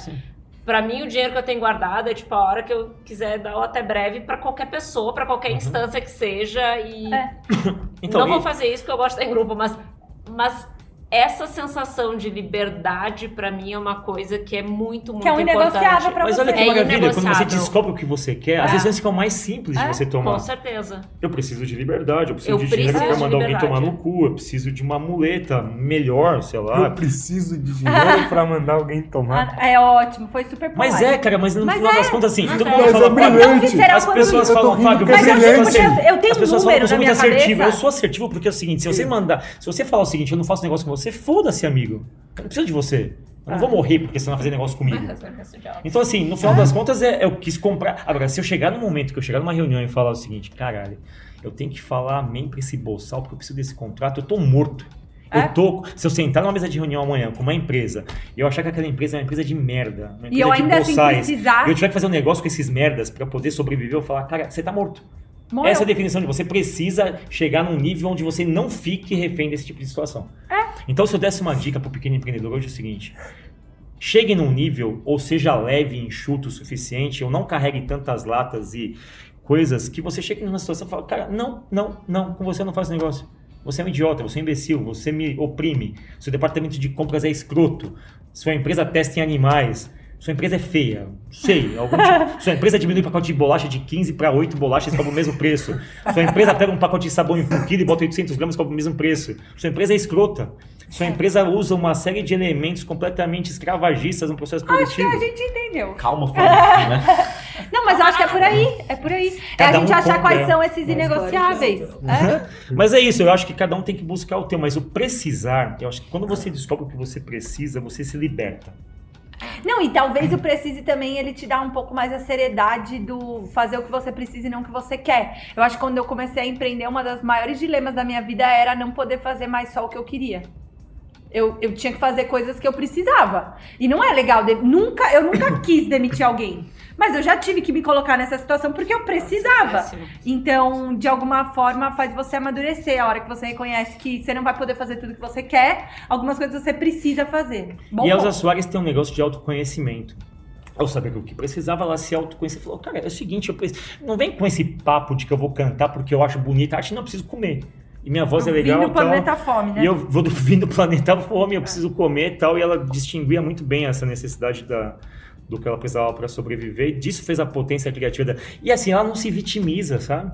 Pra mim, o dinheiro que eu tenho guardado é tipo a hora que eu quiser dar ou até breve pra qualquer pessoa, pra qualquer instância que seja. E É. Então, não e- vou fazer isso porque eu gosto de estar em grupo, mas, mas essa sensação de liberdade pra mim é uma coisa que é muito, muito Que é um importante. inegociável pra Mas você. olha que É maravilha, quando você descobre o que você quer, as É. decisões ficam mais simples de É, você tomar. Com certeza. Eu preciso de liberdade, eu preciso Eu de dinheiro preciso pra de mandar alguém tomar no cu, eu preciso de uma muleta melhor, sei lá. Eu preciso de dinheiro pra mandar alguém tomar. Ah, É ótimo, foi super Mas polite. é, cara, mas no Mas final é, das contas, assim, mas todo é. mundo Mas fala, é Fábio, brilhante. as pessoas eu falam, Fábio, você é brilhante. tipo assim, Eu tenho as pessoas falam, você é na muito assertivo. Eu sou assertivo porque é o seguinte, se você mandar, se você falar o seguinte, eu não faço negócio com você, foda-se, amigo. Eu não preciso de você. Eu não vou morrer porque você não vai fazer negócio comigo. Então, assim, no final das contas, é, eu quis comprar. Agora, se eu chegar no momento que eu chegar numa reunião e falar o seguinte, caralho, eu tenho que falar amém pra esse bolsal porque eu preciso desse contrato, eu tô morto. É? Eu tô. Se eu sentar numa mesa de reunião amanhã com uma empresa e eu achar que aquela empresa é uma empresa de merda, uma E eu empresa de ainda assim bolsais, precisar. e eu tiver que fazer um negócio com esses merdas pra poder sobreviver, eu falar, cara, você tá morto. Morreu. Essa é a definição de você precisa chegar num nível onde você não fique refém desse tipo de situação. É. Então, se eu desse uma dica pro pequeno empreendedor hoje é o seguinte: chegue num nível, ou seja leve e enxuto o suficiente, ou não carregue tantas latas e coisas que você chegue numa situação e fala, cara, não, não, não, com você eu não faço negócio. Você é um idiota, você é um imbecil, você me oprime, seu departamento de compras é escroto, sua empresa testa em animais, sua empresa é feia, sei, algum tipo- sua empresa diminui o pacote de bolacha de 15 para 8 bolachas e cobra o mesmo preço, sua empresa pega um pacote de sabão quilo e bota 800 gramas e cobra o mesmo preço, sua empresa é escrota, sua empresa usa uma série de elementos completamente escravagistas no processo Acho que produtivo. a gente entendeu. Calma, Fábio, né? Não, mas eu acho que é por aí. É por aí. É a Cada gente um achar compra, quais é. são esses inegociáveis. É. Mas é isso, eu acho que cada um tem que buscar o teu, mas o precisar, eu acho que quando você descobre o que você precisa, você se liberta. Não, e talvez o precise também ele te dá um pouco mais a seriedade do fazer o que você precisa e não o que você quer. Eu acho que quando eu comecei a empreender, uma das maiores dilemas da minha vida era não poder fazer mais só o que eu queria. Eu, eu tinha que fazer coisas que eu precisava. E não é legal. de- nunca, eu nunca quis demitir alguém. Mas eu já tive que me colocar nessa situação porque eu precisava. Péssimo. Então, de alguma forma, faz você amadurecer. A hora que você reconhece que você não vai poder fazer tudo que você quer, algumas coisas você precisa fazer. Bom e a Elza. Soares tem um negócio de autoconhecimento. Ao saber o que precisava, ela se autoconhecer. Falou, cara, é o seguinte, eu preciso... não vem com esse papo de que eu vou cantar porque eu acho bonita a arte, não, eu preciso comer. E minha voz é legal Vim do tal. planeta fome, né? E eu vou do fim do planeta fome, eu preciso comer e tal. E ela distinguia muito bem essa necessidade da, do que ela precisava para sobreviver. E disso fez a potência criativa dela. E assim, ela não se vitimiza, sabe?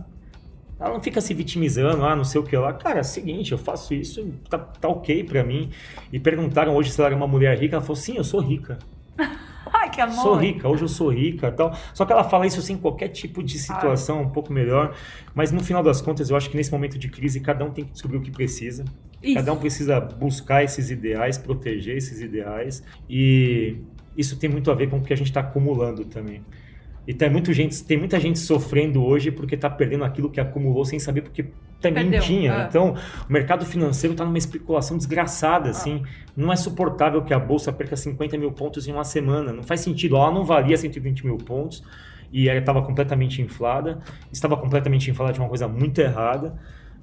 Ela não fica se vitimizando, ah, não sei o que lá. Cara, é o seguinte, eu faço isso, tá, tá ok pra mim. E perguntaram hoje se ela era uma mulher rica. Ela falou, sim, eu sou rica. Ai, que amor. Sou rica, hoje eu sou rica tal. Só que ela fala isso sem qualquer tipo de situação um pouco melhor. Mas no final das contas, eu acho que nesse momento de crise, cada um tem que descobrir o que precisa. Isso. Cada um precisa buscar esses ideais, proteger esses ideais. E isso tem muito a ver com o que a gente está acumulando também. E tem, muito gente, tem muita gente sofrendo hoje porque está perdendo aquilo que acumulou sem saber porque também Perdeu, tinha. é. Então, o mercado financeiro está numa especulação desgraçada, assim. Não é suportável que a Bolsa perca 50 mil pontos em uma semana. Não faz sentido. Ela não valia 120 mil pontos e ela estava completamente inflada. Estava completamente inflada de uma coisa muito errada.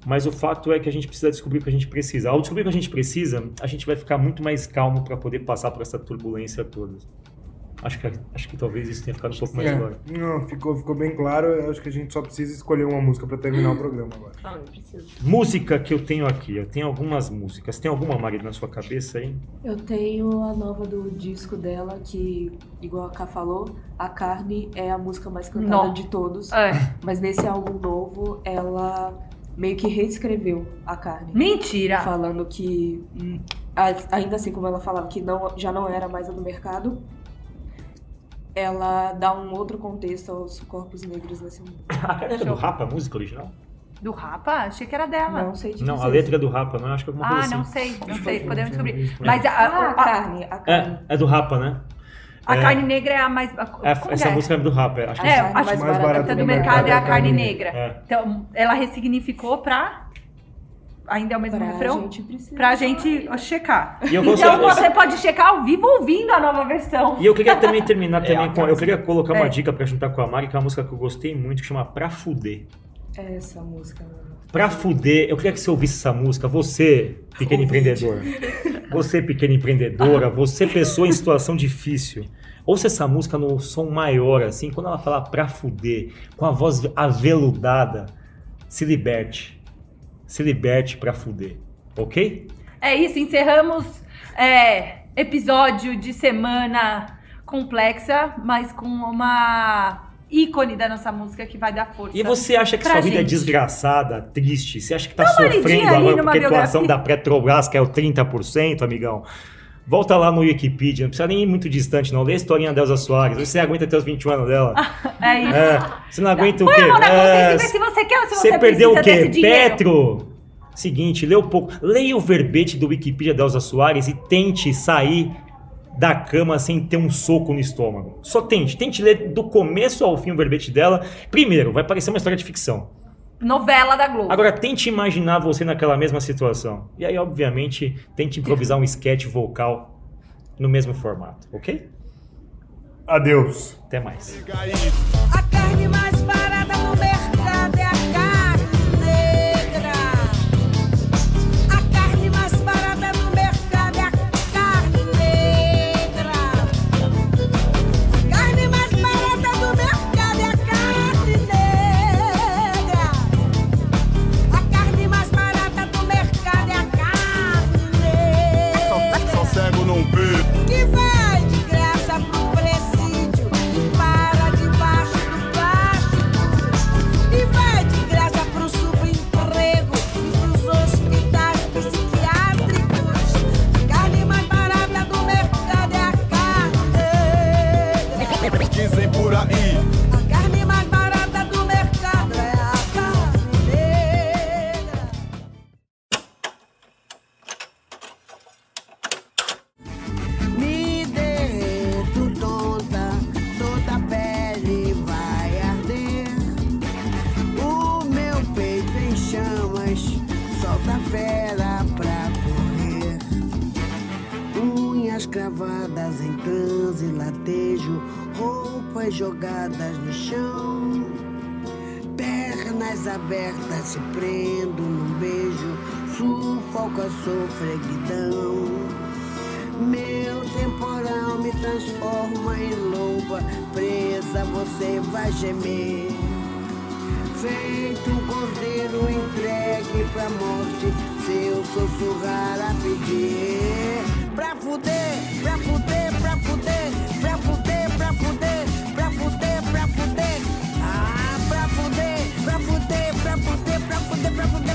Mas o fato é que a gente precisa descobrir o que a gente precisa. Ao descobrir o que a gente precisa, a gente vai ficar muito mais calmo para poder passar por essa turbulência toda. Acho que, acho que talvez isso tenha ficado um pouco mais É, claro. não, ficou, ficou bem claro. Eu acho que a gente só precisa escolher uma música pra terminar o programa agora. Não precisa. Música que eu tenho aqui. Eu tenho algumas músicas. Tem alguma, Mari, na sua cabeça aí? Eu tenho a nova do disco dela, que, igual a Ká falou, A Carne é a música mais cantada Não. de todos. É. Mas nesse álbum novo, ela meio que reescreveu A Carne. Mentira! Falando que, hum, ainda assim como ela falava que não, já não era mais a do mercado, ela dá um outro contexto aos corpos negros nesse mundo. A letra do Rapa, a música original? Do Rapa? Achei que era dela. Não sei te Não, a letra do Rapa, não. Acho que alguma ah, coisa não assim. sei, não sei, que podemos descobrir. Mas a, Ah, a, a a- carne, a carne. É, é do Rapa, né? A É. carne negra é a mais. a- É, essa é? música é do Rapa. Acho que É, A carne acho mais que barata a do do mercado mercado é a carne negra. É. Então, ela ressignificou pra. Ainda é o mesmo Pra refrão? gente. Pra gente checar. E então você pode checar ao vivo ouvindo a nova versão. E eu queria também terminar É, também com. Eu queria colocar uma É. dica pra juntar com a Mari, que é uma música que eu gostei muito, que chama Pra Fuder. É essa música. mano. Pra fuder, eu queria que você ouvisse essa música. Você, pequeno empreendedor. Você, pequena empreendedora. Você, pessoa em situação difícil. Ouça essa música no som maior, assim. Quando ela fala pra fuder, com a voz aveludada, se liberte. Se liberte pra fuder. Ok? É isso, encerramos é, episódio de semana complexa, mas com uma ícone da nossa música que vai dar força. E você acha que sua vida é gente. desgraçada, triste? Você acha que tá Dá sofrendo agora porque a atuação da Petrobras, que é o 30%, amigão? Volta lá no Wikipedia, não precisa nem ir muito distante, não. Lê a historinha da Elza Soares. Você aguenta até os 21 anos dela. É isso. É, você não aguenta o quê? a mão na É, se você quer ou se você, você perdeu o quê? Petro! Seguinte, lê um pouco. Leia o verbete do Wikipedia da Elza Soares e tente sair da cama sem ter um soco no estômago. Só tente. Tente ler do começo ao fim o verbete dela. Primeiro, vai parecer uma história de ficção. Novela da Globo. Agora, tente imaginar você naquela mesma situação. E aí, obviamente, tente improvisar um sketch vocal no mesmo formato, ok? Adeus. Até mais. Se prendo num beijo, sufoco a sofreguidão. Meu temporal me transforma em loba, presa você vai gemer. Feito um cordeiro entregue pra morte, seu sussurrar a pedir. Pra fuder, pra fuder,